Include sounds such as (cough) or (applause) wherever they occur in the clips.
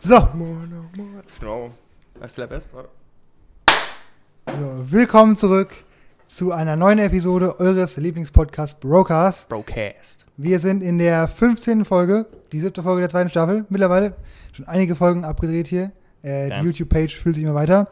So, Genau. Weißt du, der Best? So, willkommen zurück zu einer neuen Episode eures Lieblingspodcasts Brocast. Broadcast. Wir sind in der 15. Folge, die siebte Folge der zweiten Staffel. Mittlerweile schon einige Folgen abgedreht hier. Äh, die. YouTube-Page fühlt sich immer weiter.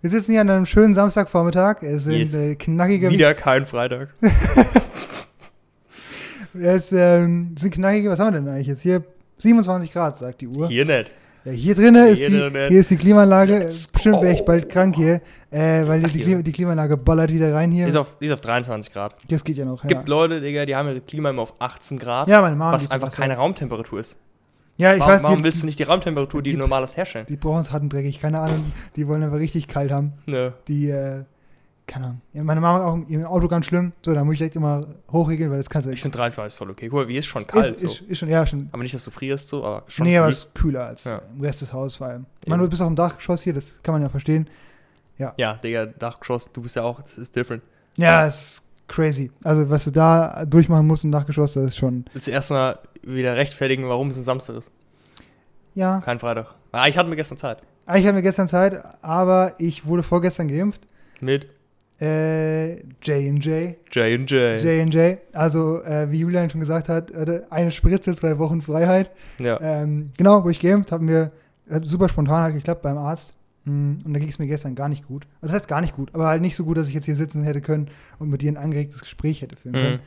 Wir sitzen hier an einem schönen Samstagvormittag. Es sind Yes. äh, knackige, Wieder kein Freitag. (laughs) es ähm, sind knackige, was haben wir denn eigentlich jetzt hier? 27 Grad, sagt die Uhr. Hier nicht. Ja, hier drinnen ist die, hier ist die Klimaanlage. Let's Bestimmt wäre ich bald krank hier, äh, weil Ach, die. Klima, die Klimaanlage ballert wieder rein hier. Die ist auf, die ist auf 23 Grad. Das geht ja noch. Ja, Gibt Leute, Digga, die haben ihre Klima immer auf 18 Grad, ja meine Mama. was einfach keine Raumtemperatur ist. Ja, ich warum weiß, warum die, willst du nicht die Raumtemperatur, die, die- normales herstellen? die brauchen es harten dreckig, keine Ahnung. Die wollen aber richtig kalt haben. Nö. Die, äh, keine Ahnung. Ja, meine Mama auch im Auto ganz schlimm. So, da muss ich direkt immer hochregeln, weil das kannst du Ich finde 30 Grad ist voll okay. Guck mal, wie ist schon kalt ist, so. ist, ist schon, ja, schon. aber nicht, dass du frierst so, aber schon. nee, aber es ist kühler als Ja. im Rest des Hauses vor allem. Ich meine, du bist auch im Dachgeschoss hier, das kann man ja verstehen. Ja, Digga, Dachgeschoss, du bist ja auch, es ist different. Ja, es ist crazy. Also, was du da durchmachen musst im Dachgeschoss, das ist schon, Willst du erstmal wieder rechtfertigen, warum es ein Samstag ist? ja. Kein Freitag. Ah, ich hatte mir gestern Zeit. Eigentlich hatten wir gestern Zeit, aber ich wurde vorgestern geimpft. Mit J&J. J&J. J&J. Also, äh, wie Julian schon gesagt hat, eine Spritze, zwei Wochen Freiheit. Ja. Ähm, genau, wurde ich geimpft, haben wir, hat super spontan halt geklappt beim Arzt. Mm, Und da ging es mir gestern gar nicht gut. Das heißt gar nicht gut, aber halt nicht so gut, dass ich jetzt hier sitzen hätte können und mit dir ein angeregtes Gespräch hätte führen können. Mhm.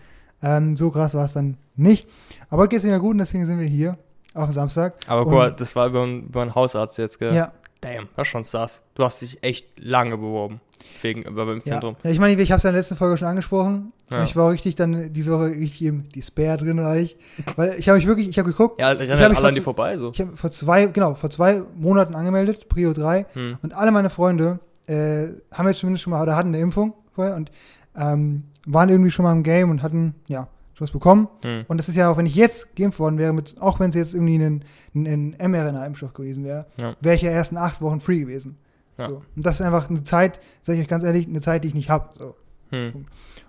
Ähm, so krass war es dann nicht. Aber heute geht es mir ja gut und deswegen sind wir hier, auch am Samstag. Aber guck mal, das war über einen Hausarzt jetzt, gell? Ja, Damn, das ist schon sass. Du hast dich echt lange beworben. Wegen, über beim ja. Zentrum. ja. Ich meine, ich habe es ja in der letzten Folge schon angesprochen. Ja. Und ich war auch richtig dann diese Woche richtig im die Spare drin reich. Weil ich habe mich wirklich, ich habe geguckt, Ja, rennen halt mich alle an die vor- vorbei, so. ich habe vor zwei, genau, vor zwei Monaten angemeldet, Prio 3. Hm. Und alle meine Freunde äh, haben jetzt zumindest schon mal oder hatten eine Impfung vorher und ähm, waren irgendwie schon mal im Game und hatten, ja, schon was bekommen. Hm. Und das ist ja auch, wenn ich jetzt geimpft worden wäre, mit, auch wenn es jetzt irgendwie ein, ein, ein mRNA-Impfstoff gewesen wäre, Ja. wäre ich ja erst in acht Wochen free gewesen. Ja. So. Und das ist einfach eine Zeit, sage ich euch ganz ehrlich, eine Zeit, die ich nicht habe. So. Hm.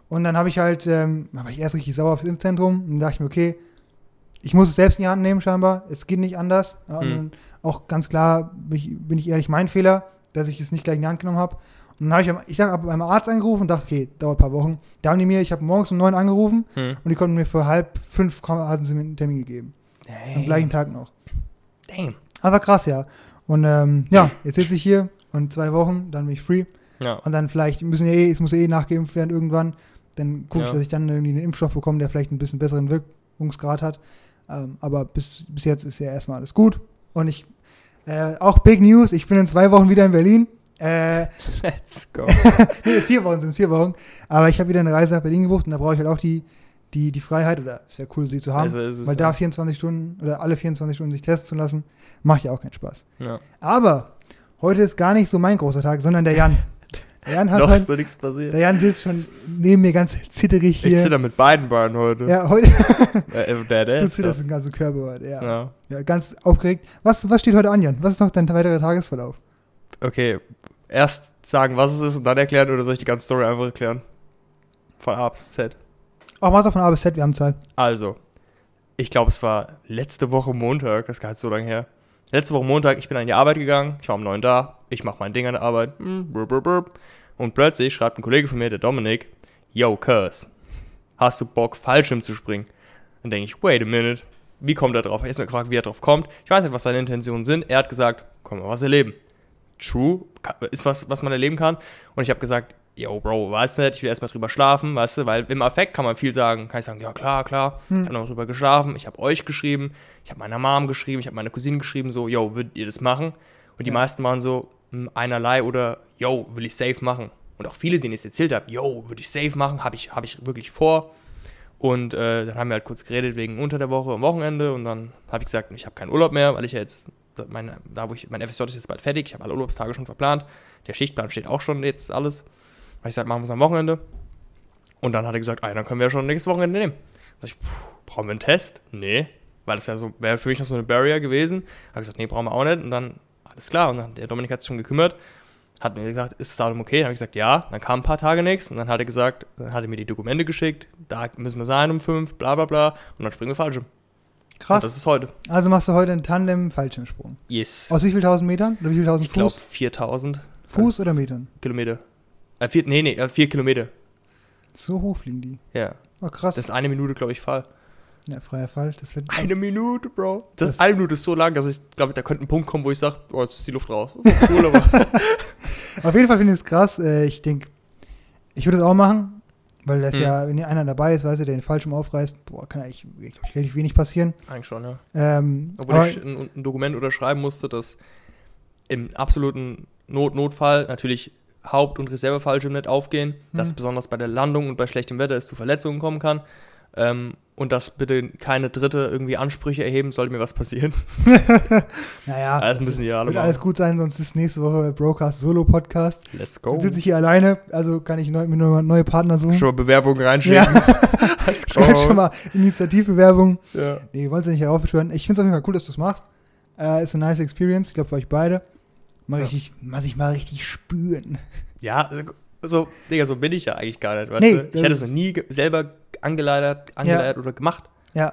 Und dann habe ich halt, ähm, war ich erst richtig sauer aufs Impfzentrum und dann dachte ich mir, okay, ich muss es selbst in die Hand nehmen scheinbar, es geht nicht anders. Hm. auch ganz klar, bin ich, bin ich ehrlich, mein Fehler, dass ich es nicht gleich in die Hand genommen habe. Dann habe ich, ich habe beim Arzt angerufen und dachte, okay, dauert ein paar Wochen. Da haben die mir, ich habe morgens um neun angerufen Hm. und die konnten mir für halb fünf, hatten sie mir einen Termin gegeben. Am gleichen Tag noch. Damn. Aber krass, ja. Und ähm, ja, jetzt sitze ich hier und zwei Wochen, dann bin ich free. Ja. Und dann vielleicht müssen ja eh, es muss ja eh nachgeimpft werden irgendwann. Dann gucke ich, Ja. dass ich dann irgendwie einen Impfstoff bekomme, der vielleicht ein bisschen besseren Wirkungsgrad hat. Ähm, aber bis, bis jetzt ist ja erstmal alles gut. Und ich, äh, auch Big News, ich bin in zwei Wochen wieder in Berlin. Äh, (laughs) Let's go. (laughs) nee, vier Wochen sind es, vier Wochen. Aber ich habe wieder eine Reise nach Berlin gebucht und da brauche ich halt auch die, die, die Freiheit, oder es wäre cool, sie zu haben. Also ist es weil ja. da 24 Stunden oder alle 24 Stunden sich testen zu lassen, macht ja auch keinen Spaß. Ja. Aber heute ist gar nicht so mein großer Tag, sondern der Jan. Der Jan hat Noch halt, ist da nichts passiert. der Jan sitzt schon neben mir ganz zitterig Ich hier. zitter mit beiden Beinen heute. ja, heute (laughs) der, der du zitterst da. den ganzen Körper heute, ja. Ja. ja. Ganz aufgeregt. Was, was steht heute an, Jan? Was ist noch dein weiterer Tagesverlauf? Okay, erst sagen, was es ist und dann erklären oder soll ich die ganze Story einfach erklären? Von A bis Z. Auch mach doch von A bis Z, wir haben Zeit. Also, ich glaube, es war letzte Woche Montag, das ist gar nicht so lange her. Letzte Woche Montag, ich bin an die Arbeit gegangen, ich war um 9 da, ich mache mein Ding an der Arbeit, hm, und plötzlich schreibt ein Kollege von mir, der Dominik, Yo, Curse, hast du Bock, Fallschirm zu springen? Dann denke ich, wait a minute, wie kommt er drauf? Er ist mir gefragt, wie er drauf kommt. Ich weiß nicht, was seine Intentionen sind. Er hat gesagt, komm mal was erleben. True, ist was, was man erleben kann. Und ich habe gesagt, yo, Bro, weiß nicht, ich will erstmal drüber schlafen, weißt du, weil im Affekt kann man viel sagen. Kann ich sagen, ja, klar, klar. Hm. Ich habe noch drüber geschlafen, ich habe euch geschrieben, ich habe meiner Mom geschrieben, ich habe meine Cousine geschrieben, so, yo, würdet ihr das machen? Und die Ja. meisten waren so, hm, einerlei oder, yo, will ich safe machen. Und auch viele, denen ich es erzählt habe, yo, würde ich safe machen, habe ich, hab ich wirklich vor. Und äh, dann haben wir halt kurz geredet wegen unter der Woche am Wochenende und dann habe ich gesagt, ich habe keinen Urlaub mehr, weil ich ja jetzt, mein, da wo ich, mein FSJ ist jetzt bald fertig, ich habe alle Urlaubstage schon verplant, der Schichtplan steht auch schon jetzt alles. Habe ich gesagt, machen wir es am Wochenende. Und dann hat er gesagt, ah, dann können wir ja schon nächstes Wochenende nehmen. Sag ich, brauchen wir einen Test? Nee, weil das ja so, wäre für mich noch so eine Barrier gewesen. Habe ich gesagt, nee, brauchen wir auch nicht. Und dann, alles klar, und dann, der Dominik hat sich schon gekümmert, hat mir gesagt, ist das Datum okay? Dann habe ich gesagt, ja. Dann kam ein paar Tage nichts und dann hat er gesagt, dann hat er mir die Dokumente geschickt, da müssen wir sein um fünf, bla bla bla. Und dann springen wir Fallschirm. Krass. Und das ist heute. Also machst du heute einen Tandem-Fallschirmsprung. Yes. Aus wie viel tausend Metern? Oder wie viel tausend ich glaube Fuß? 4000 Fuß oder Metern? Kilometer. Äh, vier, nee, nee, äh, vier Kilometer. So hoch fliegen die. Ja. Oh, krass. Das ist eine Minute, glaube ich, Fall. ja, freier Fall. Das wird. Eine Minute, Bro. Das, Das- eine Minute ist so lang, dass ich glaube, da könnte ein Punkt kommen, wo ich sage, oh, jetzt ist die Luft raus. (laughs) Cool, aber Auf jeden Fall finde ich es krass. Äh, ich denke, ich würde es auch machen, weil das Mhm. ja, wenn hier einer dabei ist, weißt du, der den Fallschirm aufreißt, boah, kann eigentlich glaub ich, relativ wenig passieren. eigentlich schon, ja. Ähm, Obwohl ich ein, ein Dokument unterschreiben musste, dass im absoluten Not Notfall natürlich Haupt- und Reservefallschirm nicht aufgehen, dass Mhm. besonders bei der Landung und bei schlechtem Wetter es zu Verletzungen kommen kann. Ähm, und dass bitte keine Dritte irgendwie Ansprüche erheben, sollte mir was passieren. (laughs) naja, Das müssen ja alle wird machen. alles gut sein, sonst ist nächste Woche Brocast Solo-Podcast. Let's Dann go. sitze ich hier alleine, also kann ich neu, mir neue, neue Partner suchen. Schon mal Bewerbungen reinschicken. Ja. (laughs) Schreib (laughs) schon mal Initiativbewerbung. Ja. Nee, wollen Sie nicht heraufbeschwören. Ich finde es auf jeden Fall cool, dass du es machst. Äh, ist eine nice Experience, ich glaube für euch beide. Mal Ja. richtig, mal sich mal richtig spüren. Ja, also, Digga, so bin ich ja eigentlich gar nicht, weißt Nee, du? Ich hätte es noch nie selber angeleiert, angeleiert oder gemacht. Ja,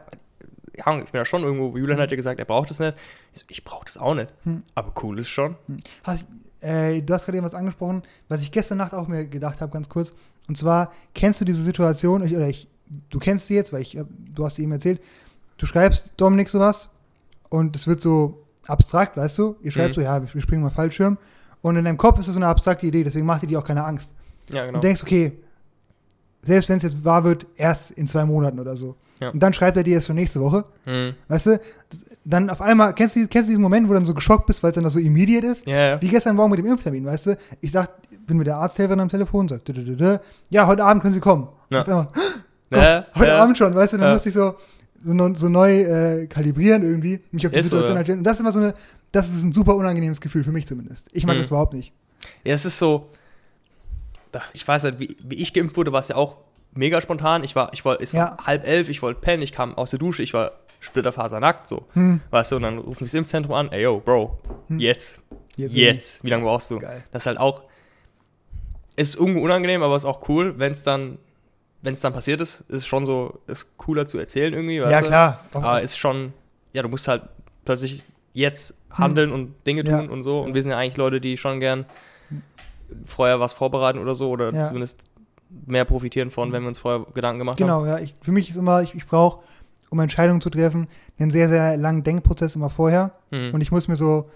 Ja, ich bin ja schon irgendwo, Julian hat ja gesagt, er braucht es nicht. Ich, so, ich brauche das auch nicht. Hm. Aber cool ist schon. Hast, äh, du hast gerade eben was angesprochen, was ich gestern Nacht auch mir gedacht habe, ganz kurz. Und zwar, kennst du diese Situation, ich, oder ich, du kennst sie jetzt, weil ich, du hast sie eben erzählt, du schreibst Dominik sowas und es wird so abstrakt, weißt du? Ihr schreibt Mhm. so, ja, wir springen mal Fallschirm. Und in deinem Kopf ist es so eine abstrakte Idee, deswegen macht dir die auch keine Angst. Ja, genau. Und denkst, okay, selbst wenn es jetzt wahr wird, erst in zwei Monaten oder so. Ja. Und dann schreibt er dir es für nächste Woche. Hm. Weißt du, dann auf einmal, kennst du, kennst du diesen Moment, wo du dann so geschockt bist, weil es dann so immediate ist? Ja, ja. Wie gestern Morgen mit dem Impftermin, weißt du? Ich sag, bin mit der Arzthelferin am Telefon, sag, ja, heute Abend können Sie kommen. Ja. Einmal, Gott, heute. Abend schon, weißt du? Dann musste ich so, so, neu- so neu äh, kalibrieren irgendwie, mich auf die Ist so, Situation ja. einstellen. Und das ist immer so eine, das ist ein super unangenehmes Gefühl für mich zumindest. Ich mag Mhm. das überhaupt nicht. Ja, es ist so. Ich weiß halt, wie, wie ich geimpft wurde, war es ja auch mega spontan. Ich war, ich wollte, es Ja. war halb elf, ich wollte pennen, ich kam aus der Dusche, ich war splitterfasernackt, so. Hm. Weißt du, und dann ruft mich das Impfzentrum an, ey yo, Bro, Hm. jetzt, Jetzt. jetzt, wie lange brauchst du? Geil. Das ist halt auch, ist irgendwo unangenehm, aber ist auch cool, wenn es dann, wenn es dann passiert ist, ist schon so, ist cooler zu erzählen irgendwie, Ja, du? klar. Aber ist schon, ja, du musst halt plötzlich jetzt handeln und Dinge Ja. tun und so. Und wir sind ja eigentlich Leute, die schon gern vorher was vorbereiten oder so oder Ja. zumindest mehr profitieren von, wenn wir uns vorher Gedanken gemacht haben. Genau, ja. Ich, für mich ist immer, ich, ich brauche, um Entscheidungen zu treffen, einen sehr, sehr langen Denkprozess immer vorher. Mhm. Und ich muss mir so,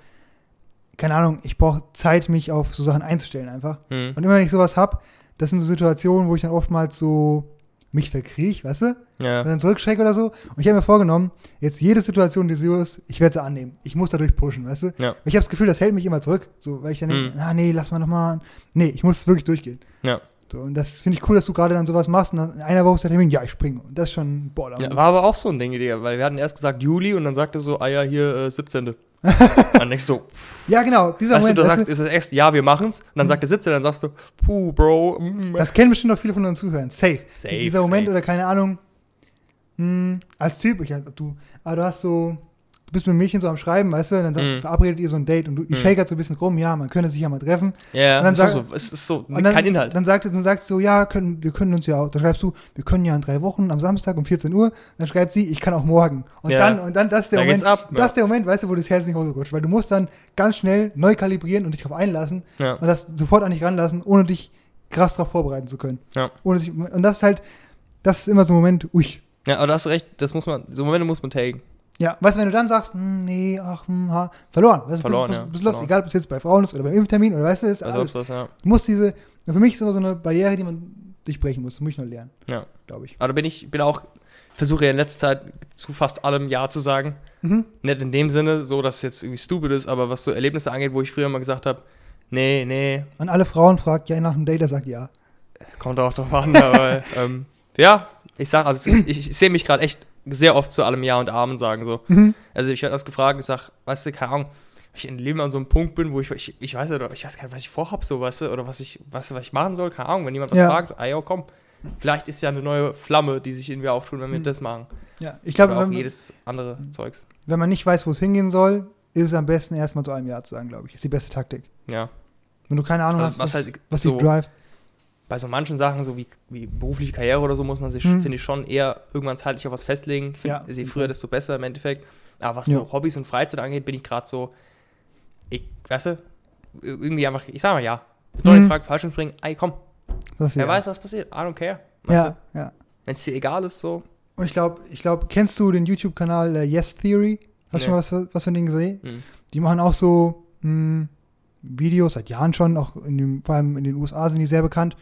keine Ahnung, ich brauche Zeit, mich auf so Sachen einzustellen einfach. Mhm. Und immer wenn ich sowas hab, das sind so Situationen, wo ich dann oftmals so mich verkriech, weißt du? Und Ja. dann zurückschrecke oder so. Und ich habe mir vorgenommen, jetzt jede Situation, die so ist, ich werde sie annehmen. Ich muss dadurch pushen, weißt du? Ja. Und Ich habe das Gefühl, das hält mich immer zurück. So, weil ich dann denke, Mhm. na nee, lass mal nochmal. Nee, ich muss wirklich durchgehen. Ja. So, und das finde ich cool, dass du gerade dann sowas machst und dann in einer Woche ist der Termin, ja, ich springe. Und das ist schon ein Baller. ja. War aber auch so ein Ding, Digga, weil wir hatten erst gesagt Juli und dann sagte so, ah ja, hier äh, 17. (laughs) dann denkst du, Ja, genau, dieser weißt du, Moment. du weißt sagst, du, ist das echt, ja, wir machen's. Und dann sagt der 17, dann sagst du, puh, Bro, mm, das kennen bestimmt auch viele von unseren Zuhörern. Safe. Safe, dieser Moment safe. oder keine Ahnung, mh, als Typ, ich du, aber du hast so, du bist mit Mädchen so am Schreiben, weißt du, dann sagt, Mhm. verabredet ihr so ein Date und du, ihr Mhm. shakert so ein bisschen rum, ja, man könnte sich ja mal treffen. ja, Und dann es ist, sag- so, es ist so, Und dann, kein Inhalt. Dann sagt, dann sagt sie so, ja, können, wir können uns ja auch, da schreibst du, wir können ja in drei Wochen am Samstag um 14 Uhr, dann schreibt sie, ich kann auch morgen. Und Ja. dann, und dann, das ist der Da Moment, ab, das ist der Moment, weißt du, wo das Herz in die Hose rutscht, weil du musst dann ganz schnell neu kalibrieren und dich darauf einlassen ja. und das sofort an dich ranlassen, ohne dich krass darauf vorbereiten zu können. Ja. Ohne sich, und das ist halt, das ist immer so ein Moment, ui. ja, aber da hast du recht, das muss man, so Momente muss man taken. Ja, weißt du, wenn du dann sagst, hm, nee, ach, hm, ha, verloren. Weißt, du, Verloren, bist, ja, bist, bist los, verloren. egal ob es jetzt bei Frauen ist oder beim Impftermin oder weißt du, ist Also alles. was, ja. Du musst diese, für mich ist immer so eine Barriere, die man durchbrechen muss. Das muss ich noch lernen. Ja. Glaube ich. Aber da bin ich, bin auch, versuche ja in letzter Zeit zu fast allem Ja zu sagen. Mhm. Nicht in dem Sinne, so dass es jetzt irgendwie stupid ist, aber was so Erlebnisse angeht, wo ich früher mal gesagt habe, nee, nee, An alle Frauen fragt, ja, nach einem Date, der sagt ja. kommt auch drauf an, aber (laughs) ähm, ja, ich sag, also ist, ich, ich sehe mich gerade echt sehr oft zu allem Ja und Amen sagen so. Mhm. Also ich werde das gefragt, ich sag, weißt du, keine Ahnung, ich in Leben an so einem Punkt bin, wo ich, ich, ich weiß ja, ich weiß gar nicht, was ich vorhab, so, weißt du, oder was ich, du, was ich machen soll, keine Ahnung, wenn jemand was Ja. fragt, ah ja, komm, vielleicht ist ja eine neue Flamme, die sich irgendwie auftut, wenn wir Mhm. das machen. Ja, ich glaube, Oder auch jedes andere Zeugs. wenn man nicht weiß, wo es hingehen soll, ist es am besten, erstmal zu einem Ja zu sagen, glaube ich. Ist die beste Taktik. Ja. Wenn du keine Ahnung Also, hast, was was, halt was so dich drive. Bei so manchen Sachen, so wie, wie berufliche Karriere oder so, muss man sich, Hm. finde ich, schon eher irgendwann zeitlich auf was festlegen. Ich Ja, Find, je früher, jeden desto besser im Endeffekt. Aber was Ja. so Hobbys und Freizeit angeht, bin ich gerade so, ich, weißt du, irgendwie einfach, ich sag mal ja. Das neue Hm. Frage falsch springen, ey, komm, Das wer ja. weiß, was passiert. I don't care. Weißt Ja, ja. Wenn es dir egal ist, so. Und ich glaube, ich glaube, kennst du den YouTube-Kanal äh, Yes Theory? Hast du Nee. schon was, was von denen gesehen? Hm. Die machen auch so mh, Videos seit Jahren schon, auch in dem, vor allem in den USA sind die sehr bekannt.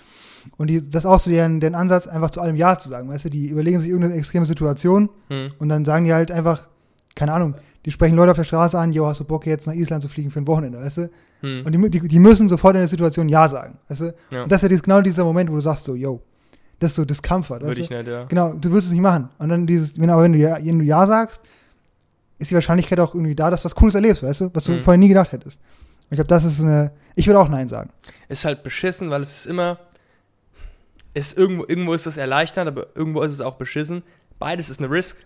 Und die, das ist auch so deren, deren Ansatz, einfach zu allem Ja zu sagen. Weißt du, die überlegen sich irgendeine extreme Situation Hm. und dann sagen die halt einfach, keine Ahnung, die sprechen Leute auf der Straße an, jo, hast du Bock jetzt nach Island zu fliegen für ein Wochenende, weißt du? Hm. Und die, die, die müssen sofort in der Situation Ja sagen, weißt du? Ja. Und das ist ja genau dieser Moment, wo du sagst so, yo, das ist so Discomfort, weißt Würde ich nicht, ja. Genau, du wirst es nicht machen. Und dann dieses, wenn, aber wenn du, ja, wenn du Ja sagst, ist die Wahrscheinlichkeit auch irgendwie da, dass du was Cooles erlebst, weißt du? Was du Mhm. vorher nie gedacht hättest. Und ich glaube, das ist eine, ich würde auch Nein sagen. ist halt beschissen, weil es ist immer, ist irgendwo, irgendwo ist es erleichternd, aber irgendwo ist es auch beschissen. Beides ist eine Risk.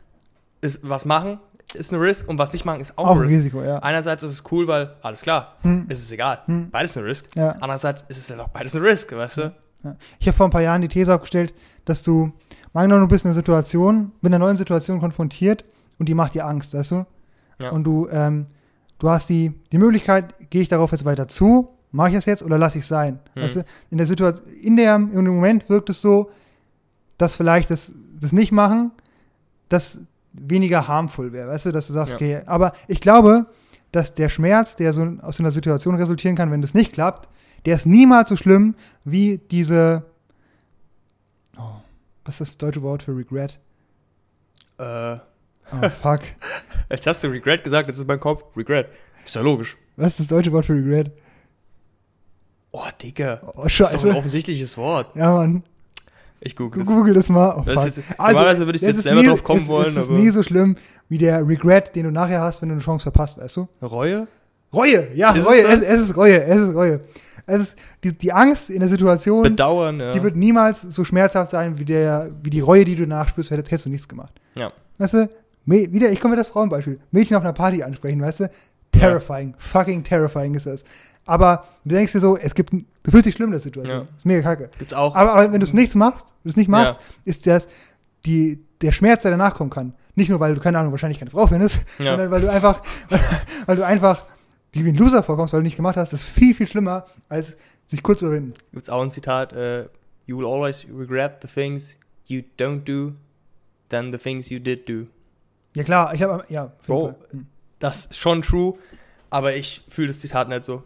Ist, was machen ist eine Risk und was nicht machen ist auch, Auch ein Risk. Risiko, ja. Einerseits ist es cool, weil alles klar, Hm. ist es egal. Hm. Beides eine Risk. Ja. Andererseits ist es ja auch beides eine Risk, weißt du? Ja. Ich habe vor ein paar Jahren die These aufgestellt, dass du, angenommen, du bist in einer Situation, mit einer neuen Situation konfrontiert und die macht dir Angst, weißt du? Ja. Und du, ähm, du hast die, die Möglichkeit, gehe ich darauf jetzt weiter zu, mache ich es jetzt oder lasse ich es sein? Hm. Weißt du? In der Situation, in, der, in dem Moment wirkt es so, dass vielleicht das, das nicht machen, das weniger harmful wäre, weißt du, dass du sagst, Ja. okay, aber ich glaube, dass der Schmerz, der so aus so einer Situation resultieren kann, wenn das nicht klappt, der ist niemals so schlimm wie diese, oh, was ist das deutsche Wort für Regret? Äh, Oh, fuck. jetzt hast du Regret gesagt, jetzt ist mein Kopf Regret. Ist ja logisch. Was ist das deutsche Wort für Regret? Oh, Digga. Oh, Das ist doch ein scheiße. offensichtliches Wort. Ja, Mann. Ich google es. Google das mal. Oh, Das ist jetzt, normalerweise würde ich es jetzt ist selber nie- drauf kommen es, wollen, Es ist nie so schlimm wie der Regret, den du nachher hast, wenn du eine Chance verpasst, weißt du? Reue? Reue, ja, Ist Reue, das? es, es ist Reue, es ist Reue. Es ist die, die Angst in der Situation, Bedauern, ja. die wird niemals so schmerzhaft sein wie, der, wie die Reue, die du danach spürst, hättest, hättest du nichts gemacht. Ja. Weißt du, Wieder, ich komme mit das Frauenbeispiel. Mädchen auf einer Party ansprechen, weißt du? Terrifying, fucking terrifying ist das. Aber du denkst dir so, es gibt, du fühlst dich schlimm in der Situation. Ja. Ist mega kacke. Gibt's auch. Aber, aber wenn du es nichts machst, wenn du es nicht machst, Ja. ist das die, der Schmerz, der danach kommen kann. Nicht nur, weil du, keine Ahnung, wahrscheinlich keine Frau findest, Ja. sondern weil du einfach, (laughs) weil du einfach die wie ein Loser vorkommst, weil du nicht gemacht hast, ist viel, viel schlimmer, als sich kurz zu überwinden. Gibt's auch ein Zitat, äh, you will always regret the things you don't do than the things you did do. Ja klar, ich habe, ja, Bro. Hm. Das ist schon true, aber ich fühle das Zitat nicht so.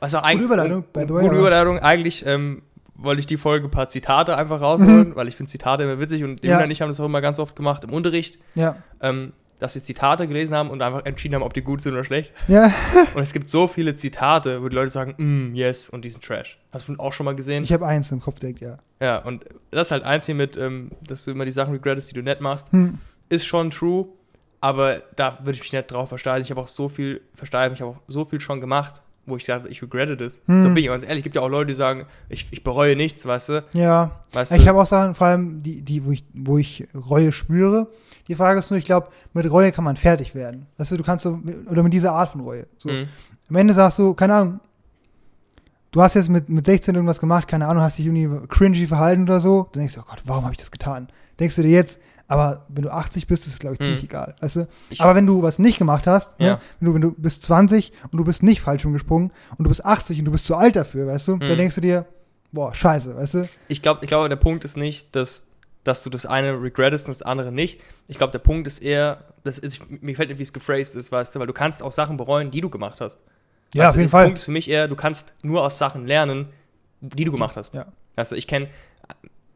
Also Gute Überleitung, by the way, Gute Überleitung. Eigentlich ähm, wollte ich die Folge ein paar Zitate einfach rausholen, weil ich finde Zitate immer witzig und Mhm. Ja. Und ich haben das auch immer ganz oft gemacht im Unterricht, Ja. ähm, dass wir Zitate gelesen haben und einfach entschieden haben, ob die gut sind oder schlecht. Ja, (laughs) Und es gibt so viele Zitate, wo die Leute sagen, mm, yes, und die sind Trash. Hast du auch schon mal gesehen? ich habe eins im Kopf direkt, ja. Ja, und das ist halt eins hier mit, ähm, dass du immer die Sachen regrettest, die du nicht machst, Hm. ist schon true, aber da würde ich mich nicht drauf versteifen. Ich habe auch so viel versteifen, ich habe auch so viel schon gemacht, wo ich dachte, ich regrette das. Hm. So bin ich ganz ehrlich, gibt ja auch Leute, die sagen, ich, ich bereue nichts, weißt du? Ja, Weißt ich habe auch Sachen, vor allem die, die wo, ich, wo ich Reue spüre. Die Frage ist nur, ich glaube, mit Reue kann man fertig werden. Weißt du, du kannst so, oder mit dieser Art von Reue. So. Mhm. Am Ende sagst du, keine Ahnung, du hast jetzt mit, mit 16 irgendwas gemacht, keine Ahnung, hast dich irgendwie cringy verhalten oder so. Dann denkst du, oh Gott, warum habe ich das getan? Denkst du dir jetzt, aber wenn du 80 bist, ist es, glaube ich, Hm. ziemlich egal. Weißt du? Aber wenn du was nicht gemacht hast, Ja. ne? wenn, du, wenn du bist 20 und du bist nicht falsch umgesprungen und du bist 80 und du bist zu alt dafür, weißt du, dann Hm. denkst du dir, boah, scheiße, weißt du? Ich glaube, ich glaube, der Punkt ist nicht, dass, dass du das eine regrettest und das andere nicht. Ich glaube, der Punkt ist eher, das ist, mir gefällt nicht, wie es gephrased ist, weißt du, weil du kannst auch Sachen bereuen, die du gemacht hast. Ja, Weißt auf jeden der Fall. Punkt ist für mich eher, du kannst nur aus Sachen lernen, die du gemacht hast. Ja. Weißt du, ich kenne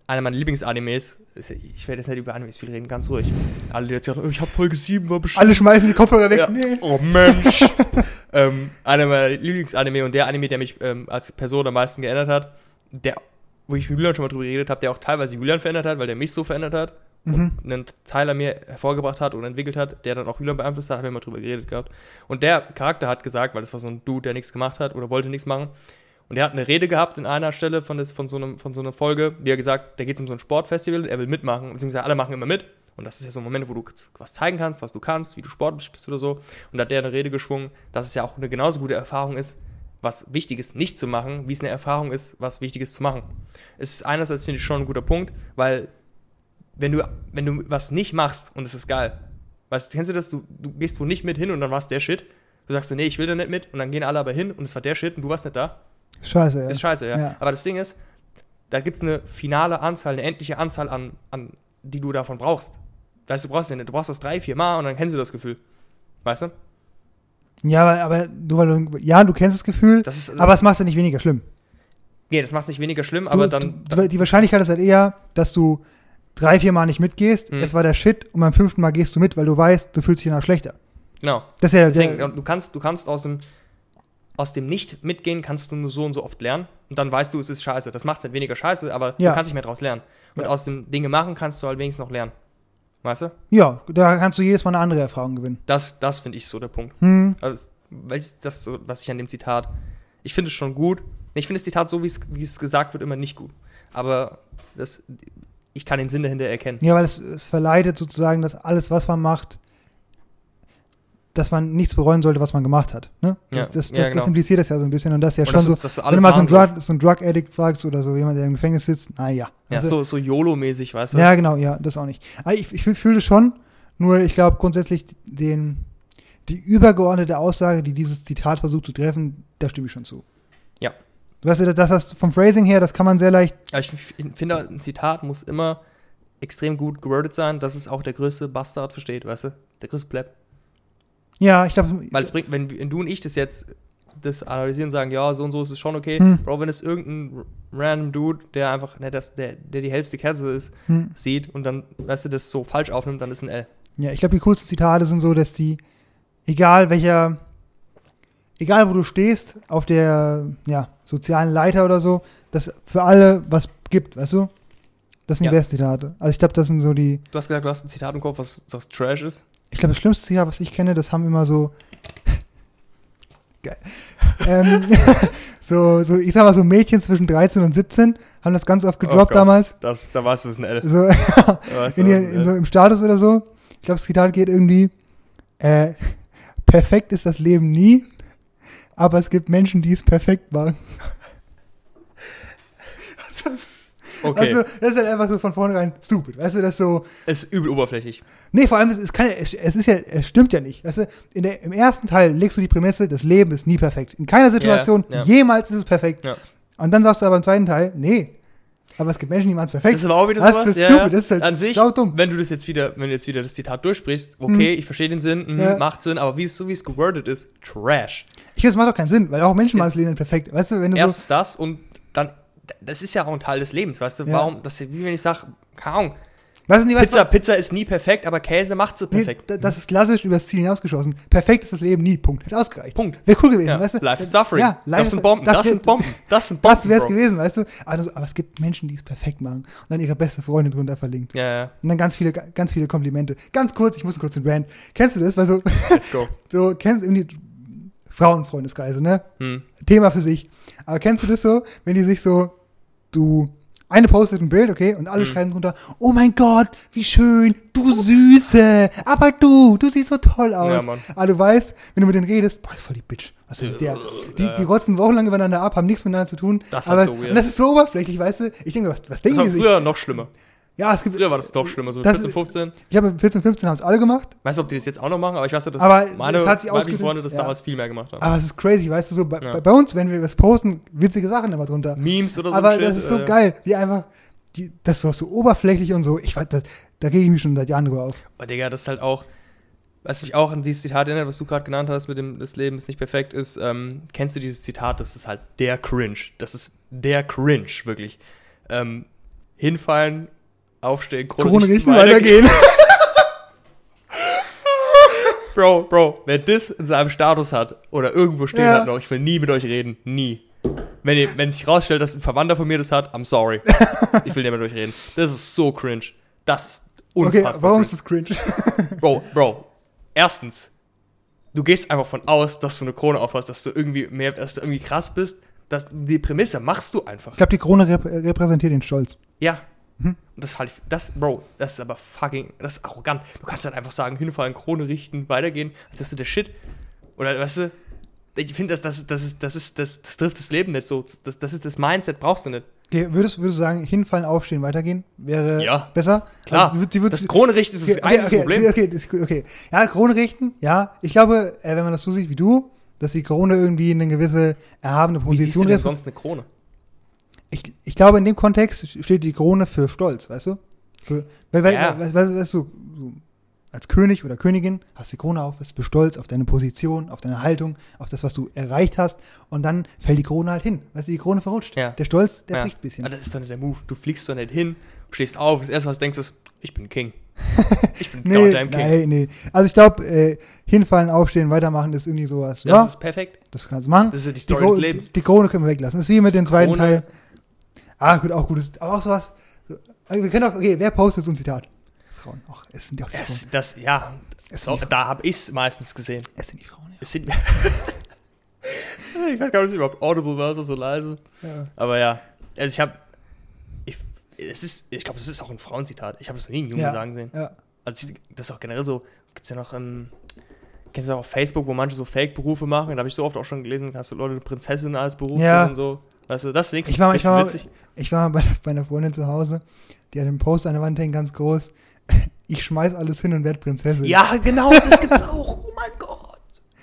einer meiner Lieblingsanimes, ich werde jetzt nicht über Animes viel reden, ganz ruhig. Alle, die jetzt sagen, ich habe Folge 7, war bestimmt. Alle schmeißen die Kopfhörer weg. Ja. Nee. Oh Mensch. (laughs) ähm, einer meiner Lieblingsanime und der Anime, der mich ähm, als Person am meisten geändert hat, der, wo ich mit Julian schon mal drüber geredet habe, der auch teilweise Julian verändert hat, weil der mich so verändert hat Mhm. und einen Teil an mir hervorgebracht hat und entwickelt hat, der dann auch Julian beeinflusst hat, haben wir mal drüber geredet gehabt. Und der Charakter hat gesagt, weil das war so ein Dude, der nichts gemacht hat oder wollte nichts machen, und er hat eine Rede gehabt in einer Stelle von, des, von, so, einem, von so einer Folge, wie er gesagt, da geht es um so ein Sportfestival, er will mitmachen, beziehungsweise alle machen immer mit. Und das ist ja so ein Moment, wo du was zeigen kannst, was du kannst, wie du sportlich bist oder so. Und da hat der eine Rede geschwungen, dass es ja auch eine genauso gute Erfahrung ist, was wichtig ist, nicht zu machen, wie es eine Erfahrung ist, was wichtig ist zu machen. Es ist einerseits, finde ich, schon ein guter Punkt, weil wenn du, wenn du was nicht machst und es ist geil, weißt du, kennst du das, du, du gehst wo nicht mit hin und dann war es der Shit, du sagst so, nee, ich will da nicht mit und dann gehen alle aber hin und es war der Shit und du warst nicht da, Scheiße, ja. ist scheiße, ja. Ja. Aber das Ding ist, da gibt es eine finale Anzahl, eine endliche Anzahl an, an, die du davon brauchst. Weißt du, du brauchst du brauchst das drei, vier Mal und dann kennst du das Gefühl. Weißt du? Ja, aber, aber du, weil du, ja, du kennst das Gefühl, Das ist, das aber es macht es ja nicht weniger schlimm. nee, das macht es nicht weniger schlimm, Du, aber dann, du, die Wahrscheinlichkeit ist halt eher, dass du drei, vier Mal nicht mitgehst, Mhm. es war der Shit und beim fünften Mal gehst du mit, weil du weißt, du fühlst dich danach schlechter. genau. Das ist ja Deswegen, der, du kannst, du kannst aus dem, aus dem Nicht-Mitgehen kannst du nur so und so oft lernen und dann weißt du, es ist scheiße. Das macht es nicht weniger scheiße, aber Ja. du kannst nicht mehr draus lernen. Und Ja. aus dem Dinge machen kannst du halt wenigstens noch lernen. Weißt du? ja, da kannst du jedes Mal eine andere Erfahrung gewinnen. Das, das finde ich so der Punkt. Hm. Also, weil ich das, so- was ich an dem Zitat, ich finde es schon gut. Ich finde das Zitat so, wie es, wie es gesagt wird, immer nicht gut. Aber das, ich kann den Sinn dahinter erkennen. Ja, weil es, es verleitet sozusagen, dass alles, was man macht, dass man nichts bereuen sollte, was man gemacht hat. Ne? Das, Ja, das, das, ja, das genau. impliziert das ja so ein bisschen und das ist ja Und schon so. Wenn du mal so ein, machen Drug, so ein Drug-Addict fragst oder so, jemand, der im Gefängnis sitzt, naja. Ja, Also, so, so YOLO-mäßig, weißt du? ja, genau, ja, das auch nicht. Aber ich, ich fühle das schon, nur ich glaube grundsätzlich den, die übergeordnete Aussage, die dieses Zitat versucht zu treffen, da stimme ich schon zu. Ja. Weißt du, das hast vom Phrasing her, das kann man sehr leicht. Aber ich finde, ein Zitat muss immer extrem gut gewordet sein, dass es auch der größte Bastard versteht, weißt du? Der größte Pleb. Ja, ich glaube. Weil es bringt, wenn, wenn du und ich das jetzt das analysieren und sagen, ja, so und so ist es schon okay. Hm. Bro, wenn es irgendein random Dude, der einfach, ne, das, der, der die hellste Kerze ist, Hm. sieht und dann, weißt du, das so falsch aufnimmt, dann ist ein L. Ja, ich glaube, die coolsten Zitate sind so, dass die, egal welcher, egal wo du stehst, auf der ja, sozialen Leiter oder so, dass für alle was gibt, weißt du? Das sind Ja. die besten Zitate. Also ich glaube, das sind so die, Du hast gesagt, du hast ein Zitat im Kopf, was, was Trash ist. Ich glaube, das schlimmste Zitat, was ich kenne, das haben immer so, (laughs) geil, ähm, (laughs) so, so, ich sag mal so Mädchen zwischen 13 und 17 haben das ganz oft gedroppt Oh damals. Das, da war es ein L. So, (laughs) in, das ihr, in so, im Status oder so. Ich glaube, das Zitat geht irgendwie, äh, perfekt ist das Leben nie, aber es gibt Menschen, die es perfekt machen. Okay, Also, das ist halt einfach so von vornherein stupid. Weißt du, das ist so, ist übel oberflächlich. nee, vor allem, es, es, kann, es, es ist ja, es stimmt ja nicht. Weißt du, in der, im ersten Teil legst du die Prämisse, das Leben ist nie perfekt. In keiner Situation, ja. jemals ist es perfekt. Ja. Und dann sagst du aber im zweiten Teil, nee, aber es gibt Menschen, die machen es perfekt. Das ist aber auch wieder Das sowas. ist ja, stupid, das ist halt An sich, wenn du das jetzt wieder, wenn du jetzt wieder das Zitat durchsprichst, okay, ich verstehe den Sinn, mhm, Ja. macht Sinn, aber wie es so wie es gewordet ist, Trash. Ich finde, es macht doch keinen Sinn, weil auch Menschen machen das Leben nicht perfekt. Weißt du, wenn du so, Erstens das und dann, das ist ja auch ein Teil des Lebens, weißt du? Ja. Warum, das wie wenn ich sage, keine Ahnung, weißt du nicht, weißt du, Pizza, Pizza ist nie perfekt, aber Käse macht sie Nee, perfekt. da- das ist klassisch übers Ziel hinausgeschossen. Perfekt ist das Leben nie. Punkt. Hätte ausgereicht. Punkt. Wäre cool gewesen, Ja. weißt du? Life is suffering. Ja, life das sind Bomben, das, wär- sind Bomben, das sind Bomben. Das wäre es gewesen, weißt du? Also, aber es gibt Menschen, die es perfekt machen und dann ihre beste Freundin drunter verlinkt. Ja, ja, Und dann ganz viele, ganz viele Komplimente. Ganz kurz, ich muss kurz den Rand. Kennst du das? Weil so, let's go. (laughs) so kennst du irgendwie Frauenfreundeskreise, ne? Hm. Thema für sich. Aber kennst du das so, wenn die sich so, du, eine postet ein Bild, okay, und alle Mhm. schreiben drunter, oh mein Gott, wie schön, du Süße, aber du, du siehst so toll aus. Ja, Mann. aber du weißt, wenn du mit denen redest, boah, das ist voll die Bitch. Was mit der? Die, Ja, ja. die rotzen wochenlang übereinander ab, haben nichts miteinander zu tun. Das ist aber, so weird. Und das ist so oberflächlich, weißt du? Ich denke, was, was Das denken war die sich? früher noch schlimmer. Ja, es gibt, Früher war das doch schlimmer, so mit Das- 14, 15. ich glaube, 14, 15 haben es alle gemacht. Weißt du, ob die das jetzt auch noch machen? Aber ich weiß ja, dass Aber meine, es hat sich meine Freunde das ja. damals viel mehr gemacht haben. Aber es ist crazy, weißt du, so bei, Ja. bei, uns, wenn wir was posten, witzige Sachen immer drunter. Memes oder so. Aber das Shit, ist so äh, geil, wie einfach, die, das ist doch so oberflächlich und so. Ich weiß, das, da rege ich mich schon seit Jahren drüber auf. Aber Digga, das ist halt auch, was mich auch an dieses Zitat erinnert, was du gerade genannt hast, mit dem, das Leben ist nicht perfekt, ist, ähm, kennst du dieses Zitat, das ist halt der Cringe. Das ist der Cringe, wirklich. Ähm, hinfallen, aufstehen, Krone, Krone richten, weitergehen. (laughs) Bro, Bro, wer das in seinem Status hat oder irgendwo stehen Ja. hat noch, ich will nie mit euch reden. Nie. Wenn, ihr, wenn sich rausstellt, dass ein Verwandter von mir das hat, I'm sorry. ich will nicht mit euch reden. Das ist so cringe. Das ist Okay, unfassbar warum cringe. ist das cringe? (laughs) Bro, Bro, erstens, du gehst einfach von aus, dass du eine Krone aufhast, dass du irgendwie mehr, dass du irgendwie krass bist. Dass die Prämisse machst du einfach. Ich glaube, die Krone rep repräsentiert den Stolz. Ja. Mhm. Und das halt, das, Bro, das ist aber fucking, das ist arrogant. Du kannst dann einfach sagen, hinfallen, Krone richten, weitergehen, als wärst du der Shit. Oder, weißt du, Ich finde, das, das, das, ist, das, ist, das, das trifft das Leben nicht so. Das, das ist das Mindset, brauchst du nicht. Okay, würdest, würdest du sagen, hinfallen, aufstehen, weitergehen? Wäre Ja. besser? Klar, Also, die, die, das Krone richten ist das okay, einzige okay, Problem. Okay, das, okay. Ja, Krone richten, ja. Ich glaube, äh, wenn man das so sieht wie du, dass die Krone irgendwie eine gewisse erhabene Wie siehst du Position denn sonst eine Krone? Ich, ich glaube, in dem Kontext steht die Krone für Stolz, weißt du? Für, weil, weil, Ja. weißt, weißt, du, als König oder Königin hast die Krone auf, bist stolz auf deine Position, auf deine Haltung, auf das, was du erreicht hast und dann fällt die Krone halt hin. Weißt du, die Krone verrutscht. Ja. Der Stolz, der Ja. bricht ein bisschen. Aber das ist doch nicht der Move. Du fliegst doch nicht hin, stehst auf, das erste, was du denkst, ist, ich bin King. (laughs) Ich bin Nee, King. nein, nee. Also ich glaube, äh, hinfallen, aufstehen, weitermachen ist irgendwie sowas. Das Ja, ist perfekt. das kannst du machen. Das ist ja die Die, Story Kro- des Lebens. die, die Krone können wir weglassen. Das ist wie mit dem zweiten Krone- Teil. Ah, gut, auch gut. Das ist aber auch sowas. so- Wir können auch, okay, wer postet so ein Zitat? Frauen. Ach, es sind ja auch die Frauen. Das, ja, Es so, da habe ich es meistens gesehen. es sind die Frauen, Es sind, (laughs) ich weiß gar nicht, ob es überhaupt audible war, so so leise. ja. ja. Aber ja, also ich habe, ich, es ist, ich glaube, es ist auch ein Frauenzitat. Ich habe es noch nie einen Jungen Ja. sagen sehen. ja. Also das ist auch generell so, gibt es ja noch, ähm, kennst du auch auf Facebook, wo manche so Fake-Berufe machen, da habe ich so oft auch schon gelesen, hast du Leute eine Prinzessin als Beruf Ja. und so. Weißt du, das wenigstens Ich war mal- ich war mal- witzig. Ich war mal bei, bei einer Freundin zu Hause, die hat einen Post an der Wand hängen, ganz groß. (laughs) Ich schmeiß alles hin und werde Prinzessin. Ja, genau, das gibt's auch. Oh mein Gott.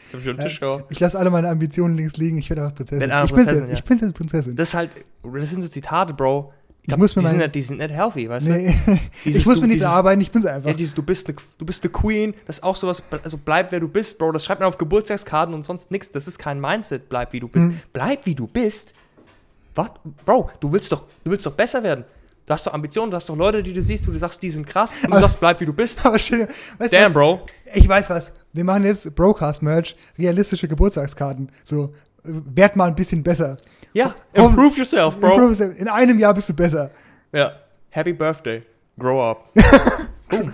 Ich hab schon Ja, Tisch gehauen. Ich lasse alle meine Ambitionen links liegen, ich werde einfach Prinzessin. Werd einfach ich bin's Prinzessin, jetzt, ja. ich bin's jetzt Prinzessin. Das ist halt, das sind so Zitate, Bro. Ich glaub, muss mir die, sind nicht, die sind nicht healthy, weißt du? nee, (laughs) Dieses ich muss du- mir nichts erarbeiten, ich bin's einfach. Ja, dieses, du bist eine du bist eine Queen, das ist auch sowas, also bleib wer du bist, Bro. Das schreibt man auf Geburtstagskarten und sonst nichts. Das ist kein Mindset, bleib wie du bist. Mhm. Bleib wie du bist. Was? Bro, du willst doch, du willst doch besser werden. Du hast doch Ambitionen, du hast doch Leute, die du siehst, wo du sagst, die sind krass und du Aber- sagst, bleib wie du bist. (laughs) Aber dir, weißt Damn, was? Bro. Ich weiß was. Wir machen jetzt Broadcast-Merch, realistische Geburtstagskarten. So, werd mal ein bisschen besser. Ja, Komm. improve yourself, Bro. Improve yourself. In einem Jahr bist du besser. Ja. Happy Birthday. Grow up. (laughs) Boom.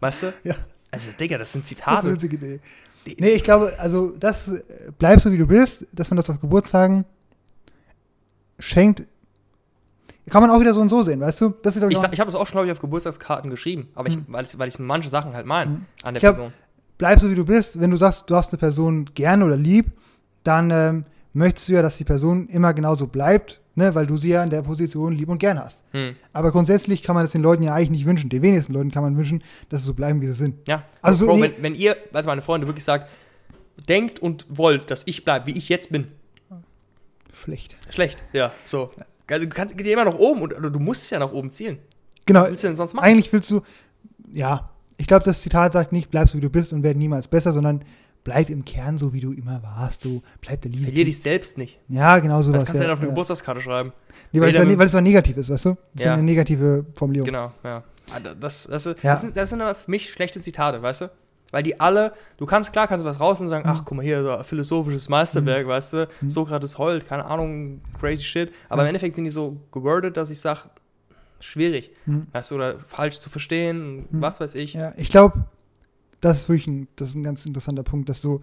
Weißt du? Ja. Also, Digga, das sind Das ist Zitate. eine Idee. Nee, ich glaube, also das äh, bleib so wie du bist, dass man das auf Geburtstagen schenkt. Kann man auch wieder so und so sehen, weißt du? Das ist, Ich, sag- ich habe das auch schon, glaube ich, auf Geburtstagskarten geschrieben, aber ich, Mhm. weil, ich, weil ich manche Sachen halt meine Mhm. an der Ich Person. bleib so wie du bist. Wenn du sagst, du hast eine Person gern oder lieb, dann ähm, möchtest du ja, dass die Person immer genauso bleibt, ne? weil du sie ja in der Position lieb und gern hast. Hm. Aber grundsätzlich kann man das den Leuten ja eigentlich nicht wünschen. Den wenigsten Leuten kann man wünschen, dass sie so bleiben, wie sie sind. Ja. Also, Bro, nee. wenn, wenn ihr, also meine Freunde, wirklich sagt, denkt und wollt, dass ich bleibe, wie ich jetzt bin, Schlecht. schlecht. Ja, so. Also, du kannst geht ja immer nach oben und oder du musst ja nach oben zielen. Genau. Was willst du denn sonst machen? Eigentlich willst du, ja, ich glaube, das Zitat sagt nicht, bleib so wie du bist und werde niemals besser, sondern bleib im Kern so, wie du immer warst. So, bleib der Liebe. Verlier dich selbst nicht. Ja, genau sowas. Das kannst du ja, dann auf eine ja. Geburtstagskarte schreiben. Nee, weil ja, weil es doch negativ ist, weißt du? Das ist ja Ja. eine negative Formulierung. Genau, ja. Ah, da- Das, das, das, Ja. sind, das sind aber für mich schlechte Zitate, weißt du? Weil die alle, du kannst, klar, kannst du was raus und sagen, Mhm. ach, guck mal hier, so ein philosophisches Meisterwerk, weißt du? Mhm. Sokrates heult, keine Ahnung, crazy shit. Aber Ja. im Endeffekt sind die so gewordet, dass ich sage, schwierig, Hm. weißt du, oder falsch zu verstehen, Mhm. was weiß ich. Ja, ich glaube, das ist wirklich ein, das ist ein ganz interessanter Punkt, dass du,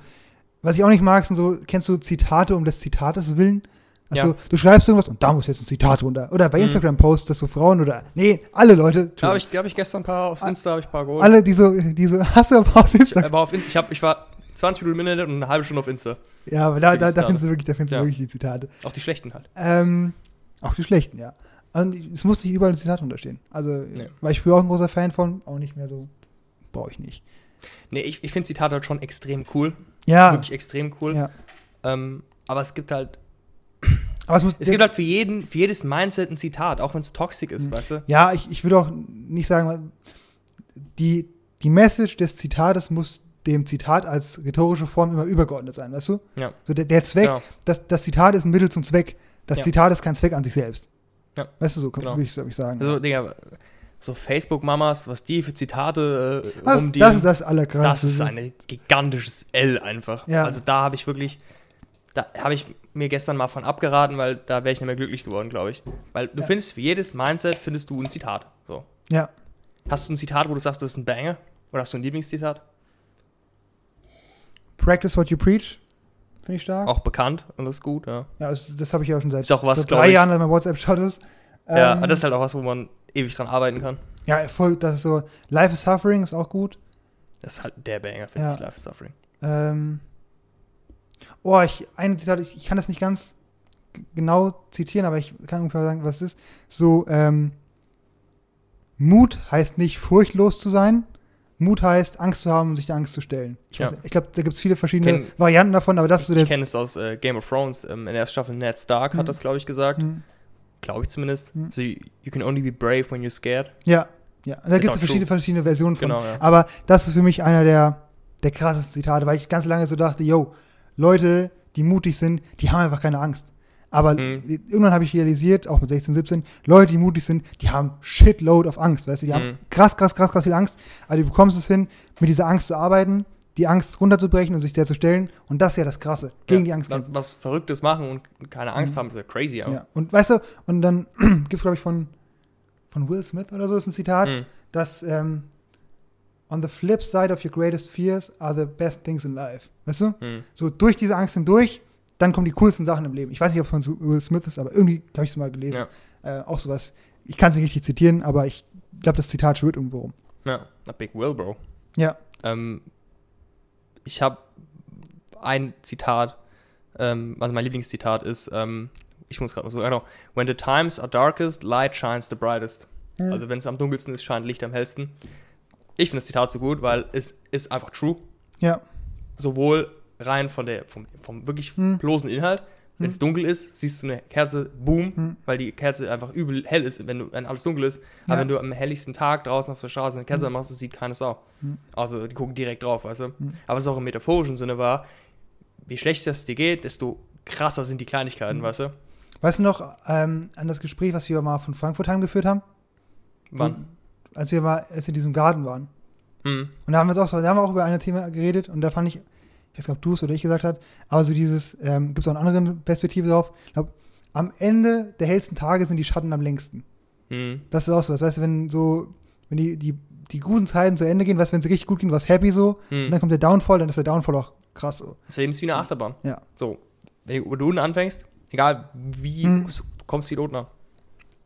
was ich auch nicht mag, sind so, kennst du Zitate um des Zitates willen? Also, Ja. du schreibst irgendwas und da muss jetzt ein Zitat runter. Oder bei Mhm. Instagram postest das so Frauen oder, nee, alle Leute, Da habe ich, hab ich gestern ein paar aufs Insta, habe ich ein paar geholt. alle, die so, die so, (laughs) hast du aber aus Ich, Instagram? war auf, In- ich, hab, ich war 20 Minuten im Internet und eine halbe Stunde auf Insta. Ja, aber da, da, da findest du wirklich, da findest du Ja. wirklich die Zitate. Auch die schlechten halt. Ähm, auch die schlechten, ja. Und es muss nicht überall ein Zitat unterstehen. Also, Nee. war ich früher auch ein großer Fan von, auch nicht mehr so, brauche ich nicht. Nee, ich, ich finde Zitate halt schon extrem cool. Ja, Wirklich extrem cool. ja. Ähm, aber es gibt halt Aber es muss, Es gibt halt für jeden, für jedes Mindset ein Zitat, auch wenn es toxisch ist, weißt du? Ja, ich, ich würde auch nicht sagen, die, die Message des Zitates muss dem Zitat als rhetorische Form immer übergeordnet sein, weißt du? Ja. So der, der Zweck, Genau. das, das Zitat ist ein Mittel zum Zweck. Das Ja. Zitat ist kein Zweck an sich selbst. Ja. Weißt du, so Genau. würde ich, sagen. Also, Digga, so Facebook-Mamas, was die für Zitate äh, das, rumdienen, das ist das Allerkrasseste. das ist ein gigantisches L einfach. Ja. Also da habe ich wirklich, da habe ich mir gestern mal von abgeraten, weil da wäre ich nicht mehr glücklich geworden, glaube ich. Weil du Ja. findest, für jedes Mindset findest du ein Zitat. So. Ja. Hast du ein Zitat, wo du sagst, das ist ein Banger? Oder hast du ein Lieblingszitat? Practice what you preach. Finde ich stark. Auch bekannt und das ist gut, ja. Ja, also, das habe ich ja auch schon seit, Ist auch was, seit drei ich- Jahren, dass mein WhatsApp-Shot ist. ja, Ähm, aber das ist halt auch was, wo man ewig dran arbeiten kann. ja, voll, das ist so. Life is Suffering ist auch gut. Das ist halt der Banger, finde Ja. ich, Life is Suffering. Ähm, Oh, ich, ein Zitat, ich, ich kann das nicht ganz genau zitieren, aber ich kann ungefähr sagen, was es ist. So, ähm, Mut heißt nicht furchtlos zu sein. Mut heißt, Angst zu haben und sich der Angst zu stellen. Ich, Ja. ich glaube, da gibt es viele verschiedene Kenn- Varianten davon, aber das ist so ich der. kenne es aus äh, Game of Thrones. Ähm, in der ersten Staffel Ned Stark Mhm. hat das, glaube ich, gesagt. Hm. Glaube ich zumindest. Mhm. So, you, you can only be brave when you're scared. Ja, ja. Da gibt es verschiedene, verschiedene Versionen von. Genau, ja. Aber das ist für mich einer der, der krassesten Zitate, weil ich ganz lange so dachte, yo, Leute, die mutig sind, die haben einfach keine Angst. Aber Mhm. irgendwann habe ich realisiert, auch mit 16, 17, Leute, die mutig sind, die haben shitload of Angst, weißt du, die haben Mhm. krass, krass, krass, krass viel Angst, aber du bekommst es hin, mit dieser Angst zu arbeiten, die Angst runterzubrechen und sich der zu stellen und das ist ja das Krasse, gegen ja, die Angst was, kämpfen. was Verrücktes machen und keine Angst Mhm. haben, ist ja crazy. Ja. Aber. Und weißt du, und dann (clears throat) gibt es, glaube ich, von, von Will Smith oder so, ist ein Zitat, Mhm. dass ähm, on the flip side of your greatest fears are the best things in life. Weißt du? Mhm. So durch diese Angst hindurch, dann kommen die coolsten Sachen im Leben. Ich weiß nicht, ob es von Will Smith ist, aber irgendwie habe ich es mal gelesen. Äh, auch sowas. Ich kann es nicht richtig zitieren, aber ich glaube, das Zitat schwirrt irgendwo rum. Ja, a big will, bro. Ja. Ähm, ich habe ein Zitat, ähm, also mein Lieblingszitat ist, ähm, ich muss gerade mal so, genau, when the times are darkest, light shines the brightest. Mhm. Also wenn es am dunkelsten ist, scheint Licht am hellsten. Ich finde das Zitat so gut, weil es ist einfach true. Ja. Sowohl rein von der, vom, vom wirklich Mhm. bloßen Inhalt. Wenn es Mhm. dunkel ist, siehst du eine Kerze, boom, Mhm. weil die Kerze einfach übel hell ist, wenn, du, wenn alles dunkel ist. Aber Ja. wenn du am helligsten Tag draußen auf der Straße eine Kerze Mhm. machst, das sieht keine Sau. Mhm. Also die gucken direkt drauf, weißt du. Mhm. Aber es auch im metaphorischen Sinne war, je schlechter es dir geht, desto krasser sind die Kleinigkeiten, weißt du. Weißt du noch ähm, an das Gespräch, was wir mal von Frankfurt heimgeführt haben? Wann? Als wir mal als in diesem Garten waren. Mhm. Und da haben wir, es auch so, da haben wir auch über ein Thema geredet und da fand ich, ich weiß nicht, ob du es oder ich gesagt hat, aber so dieses, ähm, gibt es auch eine andere Perspektive drauf. Ich glaube, am Ende der hellsten Tage sind die Schatten am längsten. Mhm. Das ist auch so, was, weißt du, wenn so, wenn die, die, die guten Zeiten zu Ende gehen, weißt du, wenn sie richtig gut gehen, warst happy so, und Mhm. dann kommt der Downfall, dann ist der Downfall auch krass so. Das Leben ist wie eine Achterbahn. Ja. So, wenn du unten anfängst, egal wie, Mhm. du kommst wieder unten an.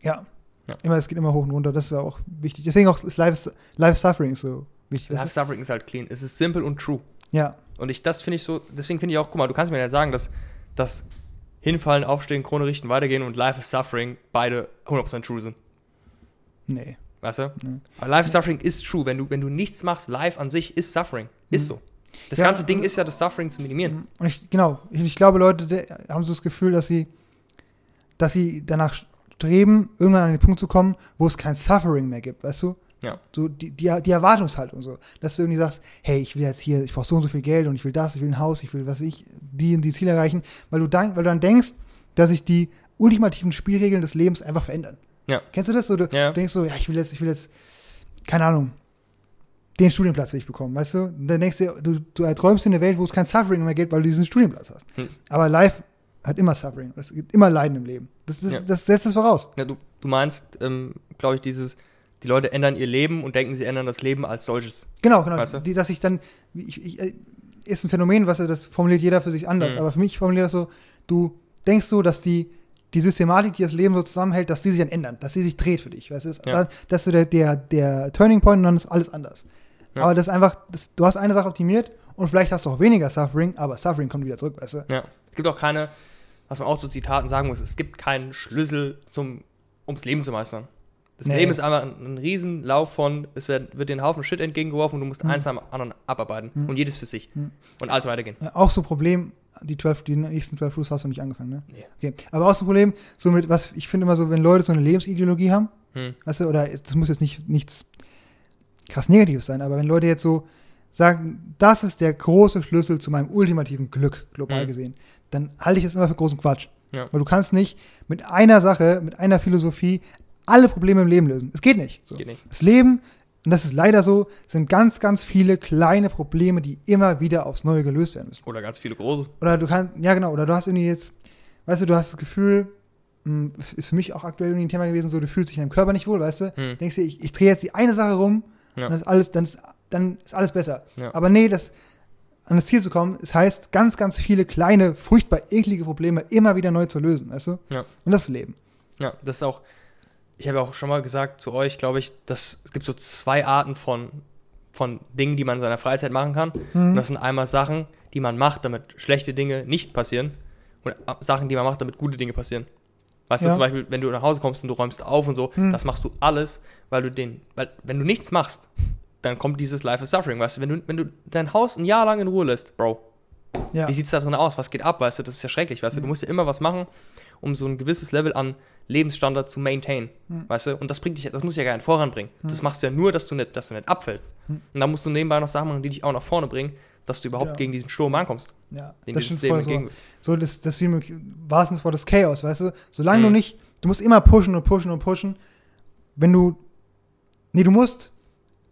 Ja. Ja. Immer, es geht immer hoch und runter, das ist auch wichtig. Deswegen auch ist Life, Life Suffering so wichtig. Life Suffering ist halt clean. Es ist simpel und true. Ja. Und ich, das finde ich so, deswegen finde ich auch, guck mal, du kannst mir ja sagen, dass das Hinfallen, Aufstehen, Krone richten, weitergehen und Life is Suffering beide 100% true sind. Nee. Weißt du? Nee. Aber Life is Suffering ist true. Wenn du, wenn du nichts machst, Life an sich ist Suffering. Ist Mhm. so. Das Ja, ganze Ding ist ja, das Suffering zu minimieren. Und ich, genau, ich, ich glaube, Leute haben so das Gefühl, dass sie, dass sie danach streben, irgendwann an den Punkt zu kommen, wo es kein Suffering mehr gibt, weißt du? Ja. So die, die, die Erwartungshaltung so. Dass du irgendwie sagst, hey, ich will jetzt hier, ich brauche so und so viel Geld und ich will das, ich will ein Haus, ich will, was ich, die und die Ziele erreichen, weil du, dann, weil du dann denkst, dass sich die ultimativen Spielregeln des Lebens einfach verändern. Ja. Kennst du das? So, du Ja. denkst so, ja, ich will jetzt, ich will jetzt, keine Ahnung, den Studienplatz will ich bekommen, weißt du? Und dann denkst du, du, du erträumst in eine Welt, wo es kein Suffering mehr gibt, weil du diesen Studienplatz hast. Hm. Aber Life hat immer Suffering. Es gibt immer Leiden im Leben. Das, das, Ja. das setzt es voraus. Ja, du, du meinst, ähm, glaube ich, dieses, die Leute ändern ihr Leben und denken, sie ändern das Leben als solches. Genau, genau. Weißt du? Die, dass ich dann, ich, ich, äh, ist ein Phänomen, was das formuliert jeder für sich anders. Mhm. Aber für mich formuliert das so, du denkst so, dass die, die Systematik, die das Leben so zusammenhält, dass die sich dann ändern, dass die sich dreht für dich. Weißt du? Das, Ja. das ist so der, der, der Turning Point und dann ist alles anders. Ja. Aber das ist einfach, das, du hast eine Sache optimiert und vielleicht hast du auch weniger Suffering, aber Suffering kommt wieder zurück, weißt du? Ja. Es gibt auch keine, was man auch zu Zitaten sagen muss, es gibt keinen Schlüssel zum, ums Leben zu meistern. Das Nee. Leben ist einfach ein, ein Riesenlauf von, es wird, wird dir ein Haufen Shit entgegengeworfen und du musst Mhm. eins am anderen abarbeiten. Mhm. Und jedes für sich. Mhm. Und alles weitergehen. Ja, auch so ein Problem, die, 12, die nächsten 12 Plus hast du nicht angefangen, ne? Nee. Okay. Aber auch so ein Problem, so mit, was ich finde immer so, wenn Leute so eine Lebensideologie haben, Hm. weißt du, oder das muss jetzt nicht nichts krass Negatives sein, aber wenn Leute jetzt so sagen, das ist der große Schlüssel zu meinem ultimativen Glück, global Mhm. gesehen, dann halte ich das immer für großen Quatsch. Ja. Weil du kannst nicht mit einer Sache, mit einer Philosophie alle Probleme im Leben lösen. Es geht nicht. So. Geht nicht. Das Leben, und das ist leider so, sind ganz, ganz viele kleine Probleme, die immer wieder aufs Neue gelöst werden müssen. Oder ganz viele große. Oder du kannst, ja genau, oder du hast irgendwie jetzt, weißt du, du hast das Gefühl, mh, ist für mich auch aktuell irgendwie ein Thema gewesen, so du fühlst dich in deinem Körper nicht wohl, weißt du? Hm. Denkst dir, ich, ich drehe jetzt die eine Sache rum, Ja. dann ist alles, dann ist, dann ist alles besser. Ja. Aber nee, das, an das Ziel zu kommen, es heißt, ganz, ganz viele kleine, furchtbar eklige Probleme immer wieder neu zu lösen, weißt du? Ja. Und das ist Leben. Ja, das ist auch, ich habe ja auch schon mal gesagt zu euch, glaube ich, dass es gibt so zwei Arten von, von Dingen, die man in seiner Freizeit machen kann. Und Mhm. das sind einmal Sachen, die man macht, damit schlechte Dinge nicht passieren und äh, Sachen, die man macht, damit gute Dinge passieren. Weißt Ja. du, zum Beispiel, wenn du nach Hause kommst und du räumst auf und so, Hm. das machst du alles, weil du den, weil wenn du nichts machst, dann kommt dieses Life is Suffering, weißt du, wenn du, wenn du dein Haus ein Jahr lang in Ruhe lässt, Bro, Ja. wie sieht's da drin aus? Was geht ab? Weißt du, das ist ja schrecklich, weißt du, du musst ja immer was machen, um so ein gewisses Level an Lebensstandard zu maintain, Hm. weißt du, und das bringt dich, das muss ja gar nicht voranbringen. Das machst du ja nur, dass du nicht, dass du nicht abfällst. Hm. Und dann musst du nebenbei noch Sachen machen, die dich auch nach vorne bringen, dass du überhaupt Genau. gegen diesen Sturm ankommst, ja. den Das stimmt voll so. So, das, das wie im wahrsten Wort des Chaos, weißt du? Solange du Mhm. nicht, du musst immer pushen und pushen und pushen. Wenn du, nee, du musst,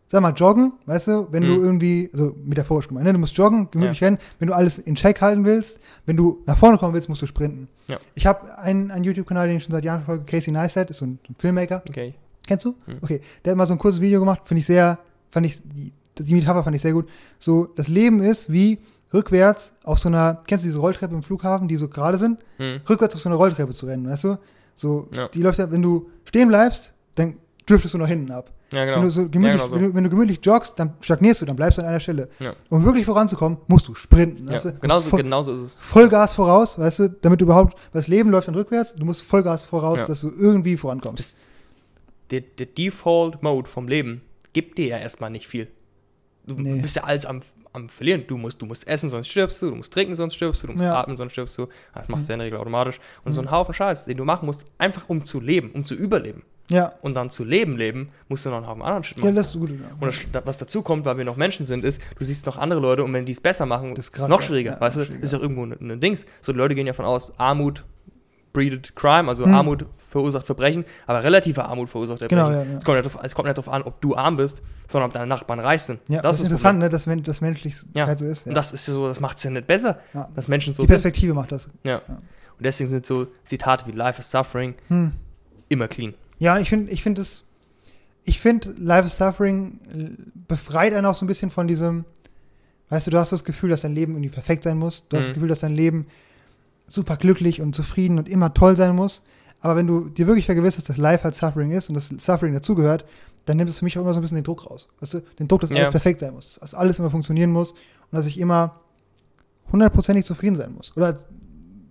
sag mal, joggen, weißt du? Wenn du Mhm. irgendwie, also metaphorisch gemeint, ne? du musst joggen, gemütlich rennen. Wenn du alles in Check halten willst, wenn du nach vorne kommen willst, musst du sprinten. Ja. Ich habe einen, einen YouTube-Kanal, den ich schon seit Jahren verfolge, Casey Neistat, ist so ein, ein Filmmaker. Okay. Kennst du? Mhm. Okay. Der hat mal so ein kurzes Video gemacht, finde ich sehr, fand ich, die, die Metapher fand ich sehr gut. So, das Leben ist wie rückwärts auf so einer, kennst du diese Rolltreppe im Flughafen, die so gerade sind? Hm. Rückwärts auf so einer Rolltreppe zu rennen, weißt du? So, Ja. die läuft ja, wenn du stehen bleibst, dann driftest du nach hinten ab. Ja, genau. Wenn, du so gemütlich, ja, genau so. wenn, du, wenn du gemütlich joggst, dann stagnierst du, dann bleibst du an einer Stelle. Ja. Um wirklich voranzukommen, musst du sprinten. Weißt ja, du? genauso, Voll, genauso ist es. Vollgas voraus, weißt du, damit du überhaupt, weil das Leben läuft dann rückwärts, du musst Vollgas voraus, Ja. dass du irgendwie vorankommst. Der, der Default-Mode vom Leben gibt dir ja erstmal nicht viel. Du Nee. bist ja alles am, am Verlieren. Du musst, du musst essen, sonst stirbst du. Du musst trinken, sonst stirbst du. Du musst Ja. atmen, sonst stirbst du. Das machst du ja in der Regel automatisch. Und so Mhm. ein Haufen Scheiß, den du machen musst, einfach um zu leben, um zu überleben. Ja, Und dann zu leben, leben, musst du noch einen Haufen anderen Shit ja, machen. das ist gut. Ja. Und das, was dazu kommt, weil wir noch Menschen sind, ist, du siehst noch andere Leute und wenn die es besser machen, Das das ist ist krass, noch ja. schwieriger. Ja, weißt noch du, schwieriger. ist ja irgendwo ein, ein Dings. So, die Leute gehen ja von aus, Armut breeded crime, also Hm. Armut verursacht Verbrechen, aber relative Armut verursacht Verbrechen. Genau, ja, ja. Es, kommt nicht drauf, es kommt nicht darauf an, ob du arm bist, sondern ob deine Nachbarn reich sind. Ja, das, ist interessant, ne, dass das Menschlichkeit Ja. so ist. Ja. Und das ist ja so, das macht es ja nicht besser, ja. dass Menschen so Die sind. Perspektive macht das. Ja. Und deswegen sind so Zitate wie Life is Suffering Hm. immer clean. Ja, ich finde, ich finde es, ich finde, Life is Suffering äh, befreit einen auch so ein bisschen von diesem, weißt du, du hast das Gefühl, dass dein Leben irgendwie perfekt sein muss. Du hast Mhm. das Gefühl, dass dein Leben super glücklich und zufrieden und immer toll sein muss. Aber wenn du dir wirklich vergewisserst, dass Life halt Suffering ist und dass Suffering dazugehört, dann nimmt es für mich auch immer so ein bisschen den Druck raus. Weißt du, den Druck, dass Ja. alles perfekt sein muss, dass alles immer funktionieren muss und dass ich immer hundertprozentig zufrieden sein muss oder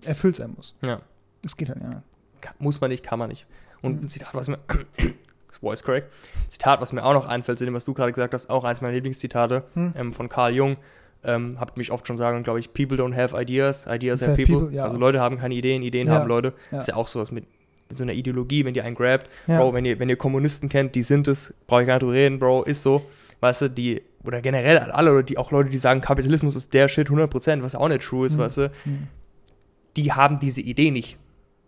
erfüllt sein muss. Ja. Das geht halt, ja. Kann, muss man nicht, kann man nicht. Und Mhm. ein Zitat, was mir, (coughs) voice ein Zitat, was mir auch noch einfällt, zu dem, was du gerade gesagt hast, auch eins meiner Lieblingszitate Hm. ähm, von Carl Jung, ähm, habt mich oft schon sagen, glaube ich, people don't have ideas, ideas Have people. people, ja. Also Leute haben keine Ideen, Ideen Ja. haben Leute. Ja. Ist ja auch sowas mit, mit so einer Ideologie, wenn die einen grabt. Bro, wenn ihr, wenn ihr Kommunisten kennt, die sind es, brauche ich gar nicht drüber reden, Bro, ist so. Weißt du, die, oder generell alle, die, auch Leute, die sagen, Kapitalismus ist der Shit 100%, was auch nicht true ist, Mhm. weißt du, Hm. die haben diese Idee nicht.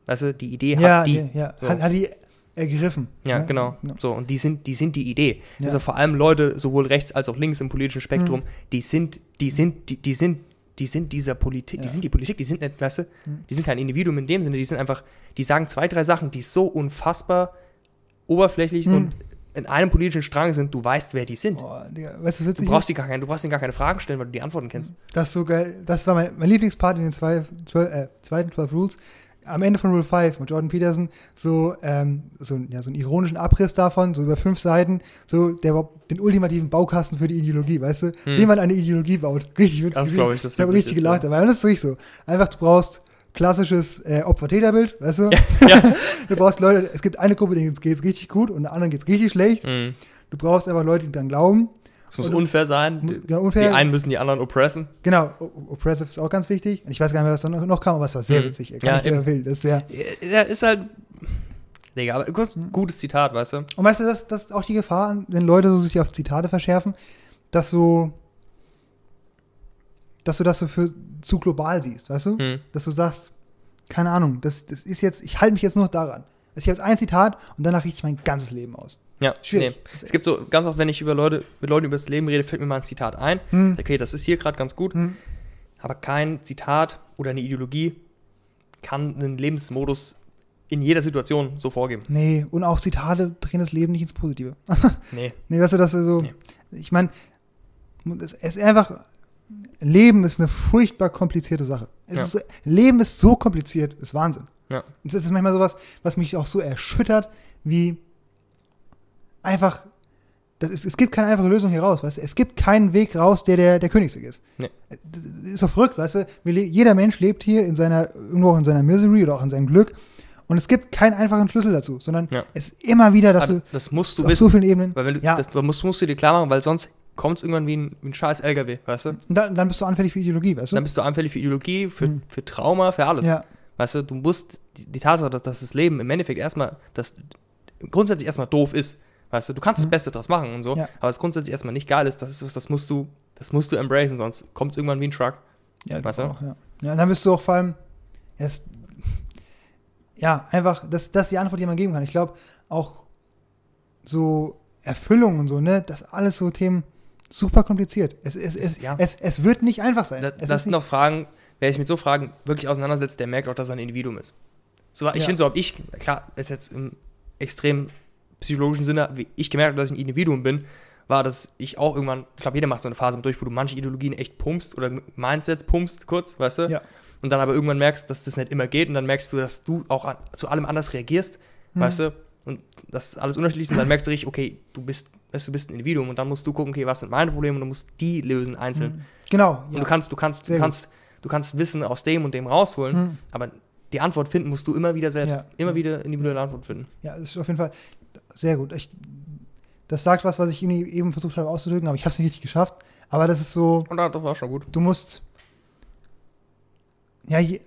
Weißt du, die Idee Ja, hat die. ja, ja. So. Hat, hat die ergriffen. Ja, ne? genau. Ja. So, und die sind, die sind die Idee. Ja. Also vor allem Leute, sowohl rechts als auch links im politischen Spektrum, die sind, die sind, die, die sind, die sind dieser Politik, die sind die Politik, die sind nicht, weißt du, Mhm. die sind kein Individuum in dem Sinne, die sind einfach, die sagen zwei, drei Sachen, die so unfassbar oberflächlich Mhm. und in einem politischen Strang sind, du weißt, wer die sind. Boah, Digga, weißt du, Du brauchst, die gar keine, du brauchst ihnen gar keine Fragen stellen, weil du die Antworten kennst. Das ist so geil. Das war mein, mein Lieblingspart in den zwei, zwölf, äh, zweiten 12 Rules. Am Ende von Rule 5 mit Jordan Peterson so, ähm, so, ja, so einen ironischen Abriss davon, so über fünf Seiten, so der den ultimativen Baukasten für die Ideologie, weißt du? Hm. Wie man eine Ideologie baut. (laughs) Richtig witzig. Das glaube ich, das Ich habe richtig ist, gelacht ja. dabei. Und das ist wirklich so. Einfach, du brauchst klassisches äh, Opfer-Täter-Bild, weißt du? Ja. (laughs) Du brauchst Leute, es gibt eine Gruppe, denen geht's richtig gut und der anderen geht's richtig schlecht. Mhm. Du brauchst einfach Leute, die dann glauben. Es muss Und- unfair sein. Ja, unfair. die einen müssen die anderen oppressen. Genau, Oppressive ist auch ganz wichtig. Und ich weiß gar nicht mehr, was da noch, noch kam, aber es war sehr Hm. witzig. Kann Ja, ich eben. empfehlen. Das ist sehr. Ja, ist halt. Digga, aber kurz, Hm. gutes Zitat, weißt du? Und weißt du, das, das ist auch die Gefahr, wenn Leute so sich auf Zitate verschärfen, dass du, dass du das so für zu global siehst, weißt du? Hm. Dass du sagst, keine Ahnung, das, das ist jetzt, ich halte mich jetzt nur daran. Das ist jetzt ein Zitat und danach richte ich mein ganzes Leben aus. Ja, Schwierig. Nee. Es gibt so, ganz oft, wenn ich über Leute, mit Leuten über das Leben rede, fällt mir mal ein Zitat ein. Hm. Okay, das ist hier gerade ganz gut, Hm. aber kein Zitat oder eine Ideologie kann einen Lebensmodus in jeder Situation so vorgeben. Nee, und auch Zitate drehen das Leben nicht ins Positive. (laughs) Nee. Nee, weißt du, dass so. Nee. Ich meine, es ist einfach. Leben ist eine furchtbar komplizierte Sache. Ja. ist Leben ist so kompliziert, ist Wahnsinn. Ja. Das ist manchmal sowas, was mich auch so erschüttert, wie einfach das ist, es gibt keine einfache Lösung hier raus, weißt du? Es gibt keinen Weg raus, der der, der Königsweg ist. Nee. Das ist doch verrückt, weißt du? Jeder Mensch lebt hier in seiner, irgendwo auch in seiner Misery oder auch in seinem Glück. Und es gibt keinen einfachen Schlüssel dazu, sondern Ja. es ist immer wieder, dass Aber du das musst du auf wissen. so vielen Ebenen. Weil wenn du, ja, das, musst, musst du dir klar machen, weil sonst kommt es irgendwann wie ein, wie ein scheiß LKW, weißt du? und dann, bist du anfällig für Ideologie, weißt du? Dann bist du anfällig für Ideologie, für, Mhm. für Trauma, für alles. ja, Weißt du, du musst die, die Tatsache, dass, dass das Leben im Endeffekt erstmal, das grundsätzlich erstmal doof ist. Weißt du, du kannst das Mhm. Beste draus machen und so, Ja. aber es grundsätzlich erstmal nicht geil ist, das ist was, das musst du, das musst du embracen, sonst kommt es irgendwann wie ein Truck. ja, Weißt du? auch, ja. ja, und dann bist du auch vor allem, es, ja, einfach, das, das ist die Antwort, die man geben kann. Ich glaube, auch so Erfüllung und so, ne, das alles so Themen super kompliziert. Es, es, es, ja. es, es wird nicht einfach sein. Das, es das sind noch Fragen, wer sich mit so Fragen wirklich auseinandersetzt, der merkt auch, dass er ein Individuum ist. So, ich Ja. finde so, ob ich, klar, ist jetzt im extrem psychologischen Sinne, wie ich gemerkt habe, dass ich ein Individuum bin, war, dass ich auch irgendwann, ich glaube, jeder macht so eine Phase durch, wo du manche Ideologien echt pumpst oder Mindsets pumpst, kurz, weißt du? Ja. Und dann aber irgendwann merkst, dass das nicht immer geht und dann merkst du, dass du auch an, zu allem anders reagierst, Hm. weißt du? Und das alles unterschiedlich ist und dann merkst du richtig, okay, du bist, weißt du, bist ein Individuum und dann musst du gucken, okay, was sind meine Probleme und du musst die lösen einzeln. Mhm. Genau, Und ja. du kannst, du kannst, Sehr du kannst, du kannst Wissen aus dem und dem rausholen, Mhm. aber die Antwort finden musst du immer wieder selbst. Ja. Immer wieder individuelle Antwort finden. Ja, das ist auf jeden Fall sehr gut. Ich, das sagt was, was ich eben versucht habe auszudrücken, aber ich habe es nicht richtig geschafft. Aber das ist so, Und das war schon gut. du musst, ja, je,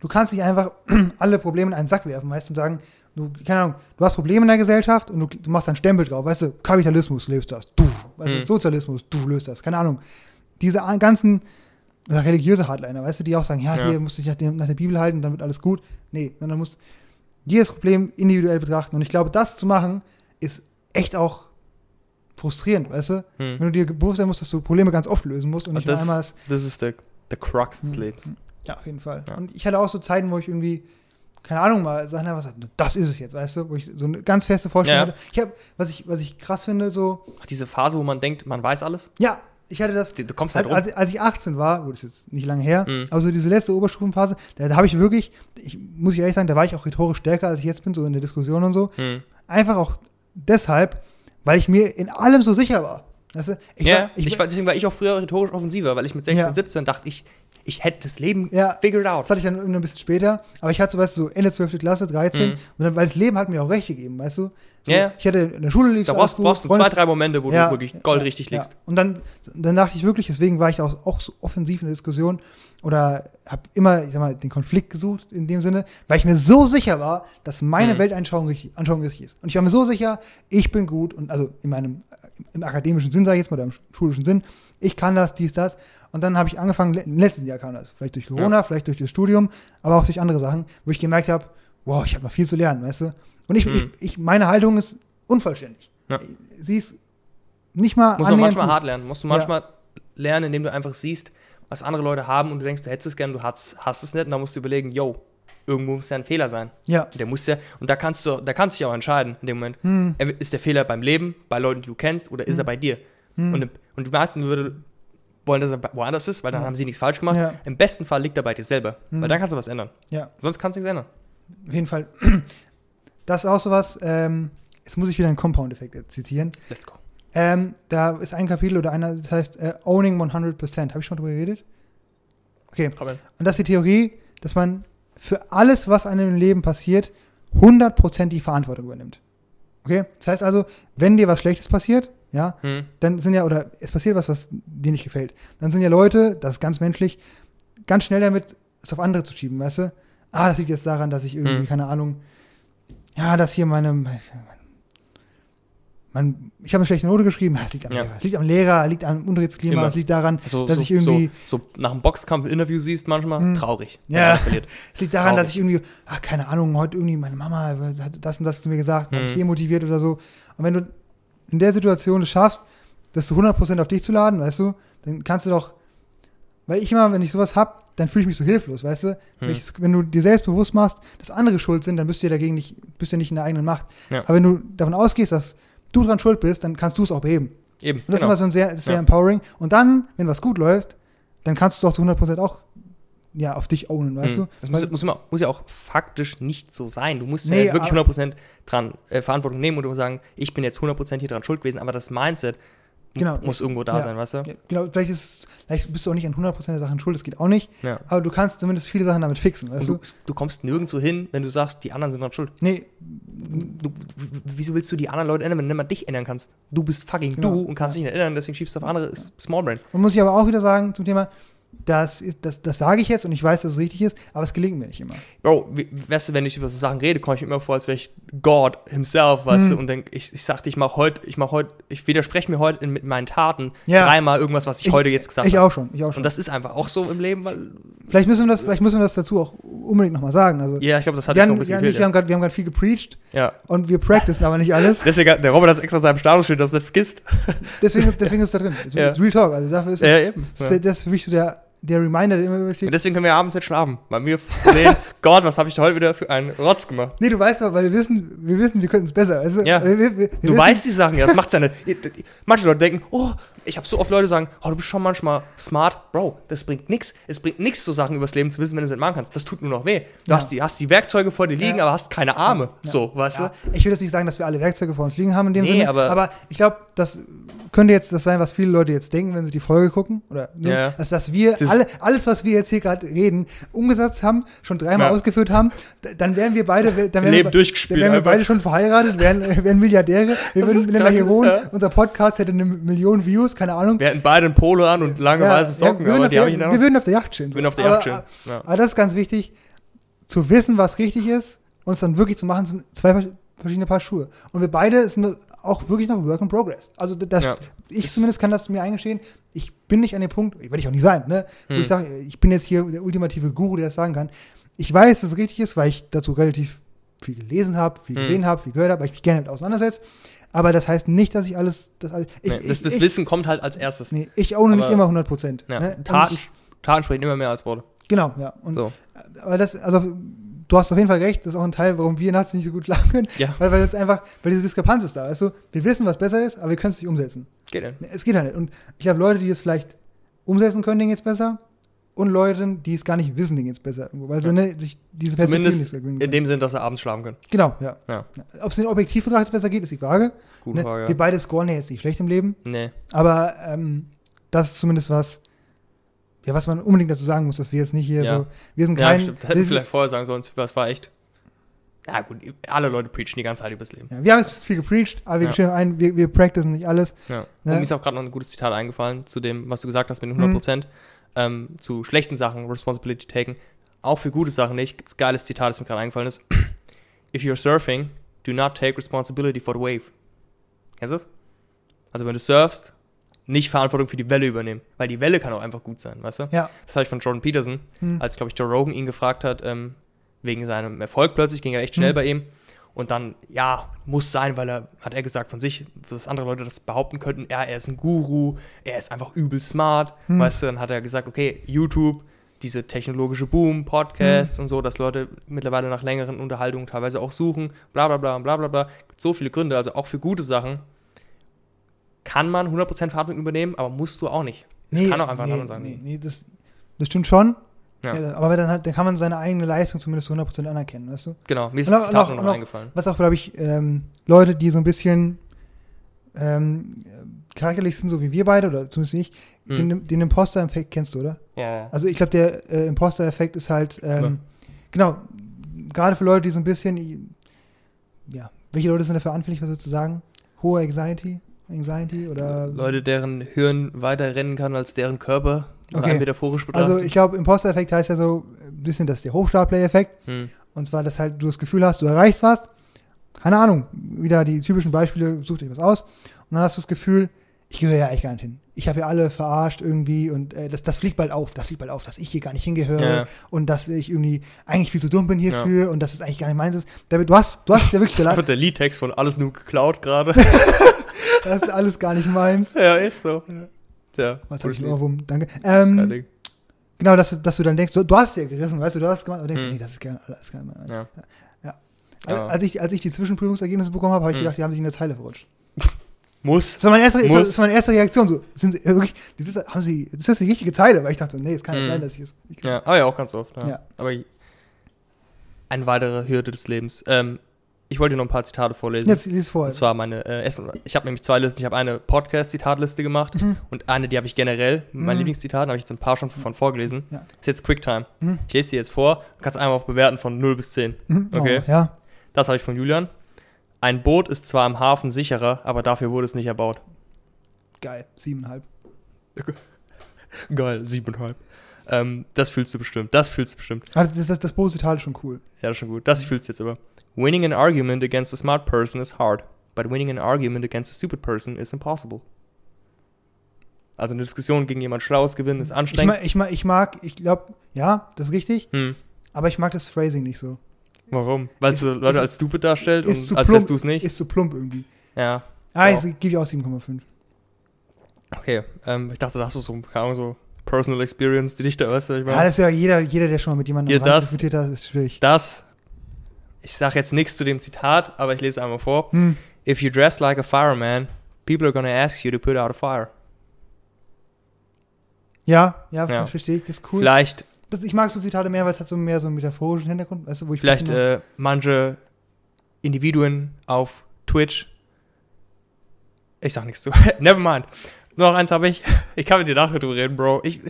du kannst nicht einfach (clears throat) alle Probleme in einen Sack werfen, weißt du, und sagen, du, keine Ahnung, du hast Probleme in der Gesellschaft und du, du machst einen Stempel drauf, weißt du, Kapitalismus löst das, du, weißt Mhm. du, Sozialismus, du löst das, keine Ahnung. Diese ganzen religiöse Hardliner, weißt du, die auch sagen, ja, Ja. hier musst du dich nach, dem, nach der Bibel halten, dann wird alles gut. Nee, sondern du musst jedes Problem individuell betrachten. Und ich glaube, das zu machen, ist echt auch frustrierend, weißt du? Hm. Wenn du dir bewusst sein musst, dass du Probleme ganz oft lösen musst und nicht nur das- einmal das, Das ist der, der Crux des Mhm. Lebens. ja, auf jeden Fall. Ja. Und ich hatte auch so Zeiten, wo ich irgendwie, keine Ahnung, mal Sachen einfach sagte, das ist es jetzt, weißt du, wo ich so eine ganz feste Vorstellung Ja. hatte. Ich habe, was ich, was ich krass finde, so, Ach, diese Phase, wo man denkt, man weiß alles, ja, ich hatte das, du kommst halt als, als, als ich 18 war, gut, das ist jetzt nicht lange her, Mhm. aber so diese letzte Oberstufenphase, da, da habe ich wirklich, ich muss ich ehrlich sagen, da war ich auch rhetorisch stärker, als ich jetzt bin, so in der Diskussion und so. Hm. Einfach auch deshalb, weil ich mir in allem so sicher war. Weißt du? ich ja, war, ich, ich, war, deswegen war ich auch früher rhetorisch offensiver, weil ich mit 16, Ja. 17 dachte, ich, ich hätte das Leben Ja. figured out. Das hatte ich dann irgendwann ein bisschen später, aber ich hatte so, weißt du, so Ende 12. Klasse, 13, Mhm. und dann, weil das Leben hat mir auch recht gegeben, weißt du? So, ja. Ich hatte in der Schule lief Da brauchst, brauchst du zwei, drei Momente, wo Ja, du wirklich goldrichtig ja, liegst. Und dann, dann dachte ich wirklich, deswegen war ich auch, auch so offensiv in der Diskussion oder habe immer, ich sag mal, den Konflikt gesucht in dem Sinne, weil ich mir so sicher war, dass meine Mhm. Weltanschauung richtig, Anschauung richtig ist. Und ich war mir so sicher, ich bin gut und also in meinem im akademischen Sinn, sage ich jetzt mal, oder im schulischen Sinn, ich kann das, dies, das. Und dann habe ich angefangen, im letzten Jahr kam das. Vielleicht durch Corona, vielleicht durch das Studium, aber auch durch andere Sachen, wo ich gemerkt habe, wow, ich habe noch viel zu lernen, weißt du? Und ich, Mhm. ich, ich meine Haltung ist unvollständig. Ja. Sie ist nicht mal Muss man annähernd manchmal gut. hart lernen. Musst du Ja. manchmal lernen, indem du einfach siehst, was andere Leute haben und du denkst, du hättest es gern, du hast, hast es nicht und dann musst du überlegen, yo, irgendwo muss ja ein Fehler sein. Ja. Der muss ja, und da kannst du, da kannst du dich auch entscheiden in dem Moment. Hm. Ist der Fehler beim Leben, bei Leuten, die du kennst, oder ist er bei dir? Hm. Und, und die meisten würde, wollen, dass er woanders ist, weil dann Ja. haben sie nichts falsch gemacht. Ja. Im besten Fall liegt er bei dir selber, Hm. weil dann kannst du was ändern. ja, Sonst kannst du nichts ändern. auf jeden Fall. (clears throat) Das ist auch sowas, ähm, jetzt muss ich wieder einen Compound-Effekt zitieren. Let's go. Ähm, da ist ein Kapitel oder einer, das heißt äh, Owning 100%. Habe ich schon drüber geredet? Okay. Aber Und das ist die Theorie, dass man für alles, was einem im Leben passiert, 100% die Verantwortung übernimmt. Okay? Das heißt also, wenn dir was Schlechtes passiert, ja, hm. dann sind ja, oder es passiert was, was dir nicht gefällt, dann sind ja Leute, das ist ganz menschlich, ganz schnell damit, es auf andere zu schieben, weißt du? Ah, das liegt jetzt daran, dass ich irgendwie, Hm. keine Ahnung, ja, dass hier meine, mein, mein, ich habe eine schlechte Note geschrieben, ah, es liegt am Ja. Lehrer, es liegt am Lehrer, liegt am Unterrichtsklima, es liegt daran, so, dass so, ich irgendwie, so, so nach dem Boxkampf ein Interview siehst manchmal, Hm. traurig. Ja. (laughs) es liegt daran, dass traurig. ich irgendwie, ah, keine Ahnung, heute irgendwie meine Mama hat das und das zu mir gesagt, habe ich Hm. demotiviert oder so. Und wenn du in der Situation es schaffst, das zu 100% auf dich zu laden, weißt du, dann kannst du doch, weil ich immer, wenn ich sowas hab, dann fühle ich mich so hilflos, weißt du? Wenn, Hm. wenn du dir selbst bewusst machst, dass andere schuld sind, dann bist du ja dagegen nicht, bist du ja nicht in der eigenen Macht. Ja. Aber wenn du davon ausgehst, dass du dran schuld bist, dann kannst du es auch beheben. Eben. Und das ist genau. immer so ein sehr, sehr Ja. empowering. Und dann, wenn was gut läuft, dann kannst du es auch zu 100% auch ja, auf dich ownen, weißt Hm. du? Das muss, muss, immer, muss ja auch faktisch nicht so sein. Du musst Nee, ja wirklich aber- 100% dran äh, Verantwortung nehmen und du sagen, ich bin jetzt 100% hier dran schuld gewesen, aber das Mindset Genau. muss irgendwo da Ja. sein, weißt du? ja, genau, vielleicht, ist, vielleicht bist du auch nicht an 100% der Sachen schuld, das geht auch nicht, Ja. aber du kannst zumindest viele Sachen damit fixen, weißt du? du, du kommst nirgendwo hin, wenn du sagst, die anderen sind dran schuld. Nee, Du, wieso willst du die anderen Leute ändern, wenn du nicht mal dich ändern kannst? Du bist fucking Genau, du und kannst ja. dich nicht ändern, deswegen schiebst du auf andere ist Small Brain. und muss ich aber auch wieder sagen zum Thema, das, ist, das, das sage ich jetzt und ich weiß, dass es richtig ist, aber es gelingt mir nicht immer. Bro, weißt du, wenn ich über so Sachen rede, komme ich mir immer vor, als wäre ich God himself, weißt Hm. du, und denk, ich, ich sagte, ich mache heute, ich mache heute, ich widerspreche mir heute in, mit meinen Taten Ja. dreimal irgendwas, was ich, heute jetzt gesagt Ich habe. auch schon, ich auch schon. Und das ist einfach auch so im Leben, weil, Vielleicht müssen wir das, vielleicht müssen wir das dazu auch unbedingt nochmal sagen. Also, ja, ich glaube, das hat wir, jetzt haben, ein bisschen haben, gefehlt. wir haben gerade viel gepreached Ja. und wir practicen aber nicht alles. (laughs) Deswegen, hat der Robert das extra in seinem Statusschild, dass er das nicht vergisst. Deswegen, deswegen ist da drin. Das Ja. ist Real Talk. Also dafür ist es, Ja, eben. das, das ist für mich so der, der Reminder, der immer steht. Und deswegen können wir abends nicht schlafen, weil wir sehen, (laughs) Gott, was habe ich heute wieder für einen Rotz gemacht? Nee, du weißt doch, weil wir wissen, wir wissen, wir könnten es besser. Du? Ja. Wir, wir, wir Du wissen, weißt die Sachen, ja, das macht's ja nicht. (laughs) Manche Leute denken, oh, ich habe so oft Leute sagen, oh, du bist schon manchmal smart. Bro, das bringt nichts. Es bringt nichts, so Sachen übers Leben zu wissen, wenn du es nicht machen kannst. Das tut nur noch weh. Du Ja. hast, die, hast die Werkzeuge vor dir liegen, Ja. aber hast keine Arme. Ja. So, weißt du? ich will jetzt nicht sagen, dass wir alle Werkzeuge vor uns liegen haben in dem Nee, Sinne, aber- ich glaube, das könnte jetzt das sein, was viele Leute jetzt denken, wenn sie die Folge gucken. Oder ne? Ja. dass, dass wir Das- alle, alles, was wir jetzt hier gerade reden, umgesetzt haben, schon dreimal Ja. ausgeführt haben, dann wären wir beide, dann wären, Leben wir, dann wären wir beide schon verheiratet, wären, (laughs) wären Milliardäre, wir Das würden mehr hier wohnen, ja. unser Podcast hätte eine Million Views, keine Ahnung. Wir hatten beide ein Polo an und lange weiße Socken, wir, würden aber die habe ich wir würden auf der Yacht chillen. so. bin auf der aber, Yacht chillen. Ja. Aber das ist ganz wichtig, zu wissen, was richtig ist und es dann wirklich zu machen, sind zwei vers- verschiedene Paar Schuhe. Und wir beide sind auch wirklich noch Work in Progress. Also das, Ja. ich Das- zumindest kann das mir eingestehen. Ich bin nicht an dem Punkt, werde ich auch nicht sein, ne, wo Hm. ich sage, ich bin jetzt hier der ultimative Guru, der das sagen kann. Ich weiß, dass es richtig ist, weil ich dazu relativ viel gelesen habe, viel Hm. gesehen habe, viel gehört habe, weil ich mich gerne damit auseinandersetze. Aber das heißt nicht, dass ich alles, das alles ich, Nee, das ich, das ich, Wissen kommt halt als erstes. Nee, ich ohne nicht immer 100 Prozent. Ja. Ne? Taten, Taten sprechen immer mehr als Worte. Genau, ja. Und So. aber das, also du hast auf jeden Fall recht, das ist auch ein Teil, warum wir nachts nicht so gut schlafen können. Ja. Weil, weil jetzt einfach, weil diese Diskrepanz ist da. Also wir wissen, was besser ist, aber wir können es nicht umsetzen. Geht denn? Es geht halt nicht. Und ich habe Leute, die es vielleicht umsetzen können, denen jetzt besser. Und Leute, die es gar nicht wissen, denen jetzt besser. Irgendwo, weil sie Ja. ne, sich diese Perspektive nicht Zumindest so gewinnen in können. dem Sinn, dass sie abends schlafen können. Genau, ja. Ja. Ob es den objektiv betrachtet besser geht, ist die Frage. Gute Ne? Frage. Wir beide scoren ja jetzt nicht schlecht im Leben. Nee. Aber ähm, das ist zumindest was, ja, was man unbedingt dazu sagen muss, dass wir jetzt nicht hier Ja. so, wir sind Ja, kein, stimmt. Hätten wir vielleicht vorher sagen sollen, das war echt. Ja, gut, alle Leute preachen die ganze Zeit übers Leben. ja, wir haben jetzt viel gepreacht, aber wir Ja. ein, wir, wir practicen nicht alles. Ja. Ja. Und mir ist auch gerade noch ein gutes Zitat eingefallen zu dem, was du gesagt hast mit den Mhm. 100 Prozent. Ähm, zu schlechten Sachen, Responsibility taken. Auch für gute Sachen nicht. Gibt's geiles Zitat, das mir gerade eingefallen ist. (clears throat) If you're surfing, do not take responsibility for the wave. Kennst du das? Also wenn du surfst, nicht Verantwortung für die Welle übernehmen. Weil die Welle kann auch einfach gut sein, weißt du? Ja. Das habe ich von Jordan Peterson, Hm. als, glaube ich, Joe Rogan ihn gefragt hat, ähm, wegen seinem Erfolg plötzlich, ging er echt schnell Hm. bei ihm. Und dann, ja, muss sein, weil er, hat er gesagt von sich, dass andere Leute das behaupten könnten, ja, er ist ein Guru, er ist einfach übel smart. Hm. Weißt du, dann hat er gesagt, okay, YouTube, diese technologische Boom, Podcasts und so, dass Leute mittlerweile nach längeren Unterhaltungen teilweise auch suchen, bla bla bla bla bla bla. Gibt so viele Gründe, also auch für gute Sachen kann man 100% Verantwortung übernehmen, aber musst du auch nicht. Es kann auch einfach nee, sein. Nee, nee, das, das stimmt schon. Ja. Ja, aber dann, hat, dann kann man seine eigene Leistung zumindest zu 100% anerkennen, weißt du? Genau, mir ist das noch auch- eingefallen. Was auch, glaube ich, ähm, Leute, die so ein bisschen ähm, charakterlich sind, so wie wir beide, oder zumindest ich, Hm. den, den Imposter-Effekt kennst du, oder? Ja. Also ich glaube, der äh, Imposter-Effekt ist halt, ähm, genau, gerade für Leute, die so ein bisschen, ja, welche Leute sind dafür anfällig, was sozusagen? Hohe Anxiety? Anxiety oder Leute, deren Hirn weiter rennen kann als deren Körper, Okay. metaphorisch betrachtet. Also ich glaube, Imposter-Effekt heißt ja so ein bisschen, das ist der Hochstapler-Effekt. hm. Und zwar, dass halt du das Gefühl hast, du erreichst was. Keine Ahnung, wieder die typischen Beispiele, such dir was aus. Und dann hast du das Gefühl, ich gehöre ja eigentlich gar nicht hin. Ich habe ja alle verarscht irgendwie und äh, das, das fliegt bald auf, das fliegt bald auf, dass ich hier gar nicht hingehöre Ja. und dass ich irgendwie eigentlich viel zu dumm bin Ja. hierfür und dass es eigentlich gar nicht meins ist. David, Du hast, du hast ja wirklich Das wird der Liedtext von Alles nur geklaut gerade. (laughs) (laughs) das ist alles gar nicht meins. ja, ist so. Ja, Was gutes ich. Ohrwurm? Danke. Ähm, genau, dass, du- dass du dann denkst, du, du hast es ja gerissen, weißt du, du hast es gemacht, aber denkst, Mhm. nee, das ist gar, das ist gar nicht meins. Ja. Ja. Ja. Als, ich, als ich die Zwischenprüfungsergebnisse bekommen habe, habe ich Mhm. gedacht, die haben sich in der Zeile verrutscht. (laughs) Muss. Das war meine erste, Muss. das war meine erste Reaktion. So, sind sie, wirklich, das ist, haben sie, das ist die richtige Zeile, weil ich dachte, nee, es kann nicht Mhm. sein, dass ich es. Ich, Ja, aber ja auch ganz oft. Ja. Ja. Aber eine weitere Hürde des Lebens. Ähm, ich wollte dir noch ein paar Zitate vorlesen. Jetzt lies vor. Und zwar meine äh, Essen. Ich habe nämlich zwei Listen. Ich habe eine Podcast-Zitatliste gemacht Mhm. und eine, die habe ich generell. Mein Mhm. Lieblingszitat, da habe ich jetzt ein paar schon von vorgelesen. Ja. Ist jetzt Quicktime. Mhm. Ich lese die jetzt vor. Du kannst einmal auch bewerten von 0 bis 10. Mhm. okay. Oh, ja, Das habe ich von Julian. Ein Boot ist zwar im Hafen sicherer, aber dafür wurde es nicht erbaut. geil. Siebeneinhalb. (laughs) Geil, siebeneinhalb. Ähm, das fühlst du bestimmt. Das fühlst du bestimmt. Also das, das, das Boot-Zitat ist schon cool. Ja, das ist schon gut. Das fühlst du jetzt aber. Winning an argument against a smart person is hard, but winning an argument against a stupid person is impossible. Also eine Diskussion gegen jemand Schlaues gewinnen ist Ich, anstrengend. ich, mag, ich mag, ich glaube, ja, das ist richtig, hm. aber ich mag das Phrasing nicht so. Warum? Weil es Ist- so Leute ist- als stupid darstellt ist und als plump. wärst du es nicht. Ist zu plump irgendwie. ja. Ah, Ja. jetzt gebe ich auch 7,5. Okay. Ähm, ich dachte, da hast du so, keine Ahnung, so Personal Experience, die dich da ich Ja, das ist ja jeder, jeder, der schon mal mit jemandem Ja, das- diskutiert hat, ist schwierig. Das, ich sage jetzt nichts zu dem Zitat, aber ich lese einmal vor. Hm. If you dress like a fireman, people are gonna ask you to put out a fire. Ja, ja, Ja. verstehe ich, das ist cool. Vielleicht Das, ich mag so Zitate mehr, weil es hat so mehr so einen metaphorischen Hintergrund, weißt du, wo ich Vielleicht äh, manche Individuen auf Twitch. Ich sag nichts zu. (laughs) Never mind. Nur noch eins habe ich. Ich kann mit dir nachher drüber reden, Bro. Ich,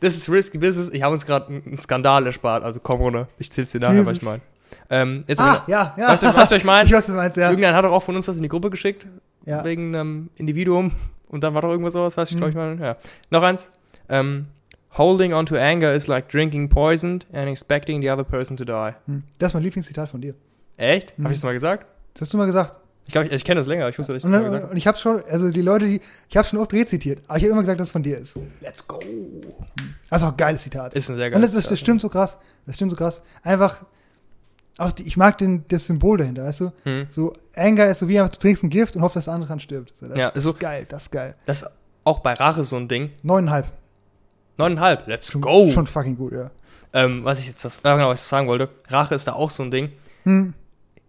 das ist risky business. Ich habe uns gerade einen Skandal erspart. Also komm runter. Ich zähl's dir nachher, was ich meine. Ähm, jetzt Ah, ja, ja. weißt, du, weißt du, was ich (laughs) meine? ich weiß, was du meinst, ja. Irgendeiner hat doch auch von uns was in die Gruppe geschickt. ja. Wegen einem Individuum. Und dann war doch irgendwas sowas, weiß ich, Mhm. glaube ich mal. Ja. Noch eins. Ähm, holding on to anger is like drinking poison and expecting the other person to die. Hm. Das ist mein Lieblingszitat von dir. Echt? Mhm. Habe ich das mal gesagt? Das hast du mal gesagt. Ich glaube, ich, ich kenne das länger. Ich wusste, dass ich Und, das mal gesagt habe. und ich habe schon, also die Leute, die, ich habe schon oft rezitiert, aber ich habe immer gesagt, dass es von dir ist. Let's go. Das ist auch ein geiles Zitat. Ist ein sehr Und geiles das, das, das Zitat. stimmt so krass. Das stimmt so krass. Einfach, auch die, ich mag den, das Symbol dahinter, weißt du? Hm. So, Anger ist so wie einfach, du trinkst ein Gift und hoffst, dass der andere dran stirbt. So, das, Ja, das so- ist geil, das ist geil. Das ist auch bei Rache so ein Ding. Neuneinhalb. Neuneinhalb. Let's Schon, go. schon fucking gut, ja. Ähm, was ich jetzt das, ja, genau, was ich sagen wollte. Rache ist da auch so ein Ding. Hm.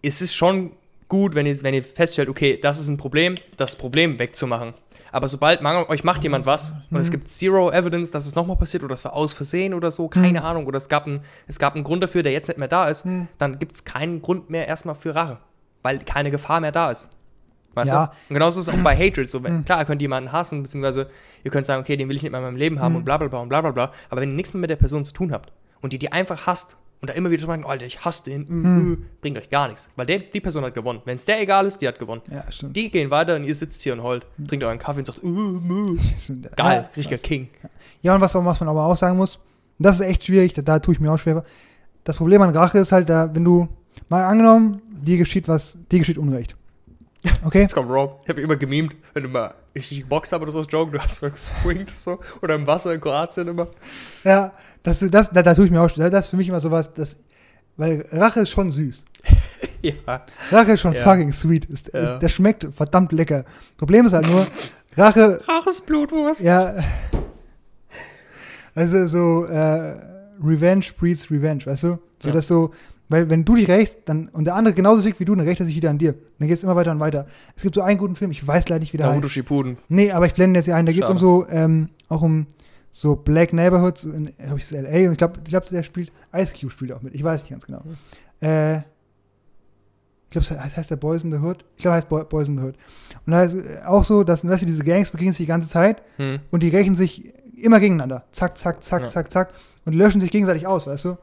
Es ist schon gut, wenn ihr, wenn ihr feststellt, okay, das ist ein Problem, das Problem wegzumachen. Aber sobald man, euch macht jemand was und es Mhm. gibt zero evidence, dass es nochmal passiert oder es war aus Versehen oder so, keine Ahnung, oder es gab, ein, es gab einen Grund dafür, der jetzt nicht mehr da ist, Hm. dann gibt es keinen Grund mehr erstmal für Rache, weil keine Gefahr mehr da ist. Weißt Ja. du? Und genauso ist es auch bei Hatred. So, wenn, Hm. Klar, ihr könnt jemanden hassen, beziehungsweise ihr könnt sagen, okay, den will ich nicht mehr in meinem Leben haben und bla bla bla und bla bla bla. Aber wenn ihr nichts mehr mit der Person zu tun habt und die die einfach hasst und da immer wieder sagen, Alter, ich hasse den, äh, Hm. äh, bringt euch gar nichts. Weil der, die Person hat gewonnen. Wenn es der egal ist, die hat gewonnen. Ja, stimmt. Die gehen weiter und ihr sitzt hier und heult, trinkt euren Kaffee und sagt, äh, (laughs) stimmt geil, Ja, richtiger krass. King. Ja, und was, was man aber auch sagen muss, das ist echt schwierig, da, da tue ich mir auch schwerer. Das Problem an Rache ist halt, da, wenn du, mal angenommen, dir geschieht was, dir geschieht Unrecht. Okay? Jetzt kommt Rob. Ich habe immer gemimt, wenn du mal richtig geboxt hast oder so, Joke, du hast geswingt so. Oder im Wasser in Kroatien immer. Ja, das, das, da, da tue ich mir auch schwer. Das ist für mich immer sowas, das, weil Rache ist schon süß. (laughs) Ja. Rache ist schon Ja. fucking sweet. Ist, Ja. ist, der schmeckt verdammt lecker. Problem ist halt nur, Rache, Raches Blutwurst. ja, also so, äh, Revenge breeds Revenge, weißt du? So, Ja. dass so, weil wenn du dich rächst, dann, und der andere genauso tickt wie du, dann rächt er sich wieder an dir. Dann geht es immer weiter und weiter. Es gibt so einen guten Film, ich weiß leider nicht, wie der Naruto heißt. Shippuden. Nee, aber ich blende jetzt hier ein. Da geht es um so, ähm, auch um so Black Neighborhoods in, glaube ich, L.A. Und ich glaube, ich glaub, der spielt, Ice Cube spielt auch mit. Ich weiß nicht ganz genau. Äh, ich glaube, das heißt der Boys in the Hood. Ich glaube, heißt Boy- Boys in the Hood. Und da ist äh, auch so, dass, weißt du, diese Gangs begegnen sich die ganze Zeit Hm. und die rächen sich immer gegeneinander. Zack, zack, zack, Ja. zack, zack. Und löschen sich gegenseitig aus, weißt du?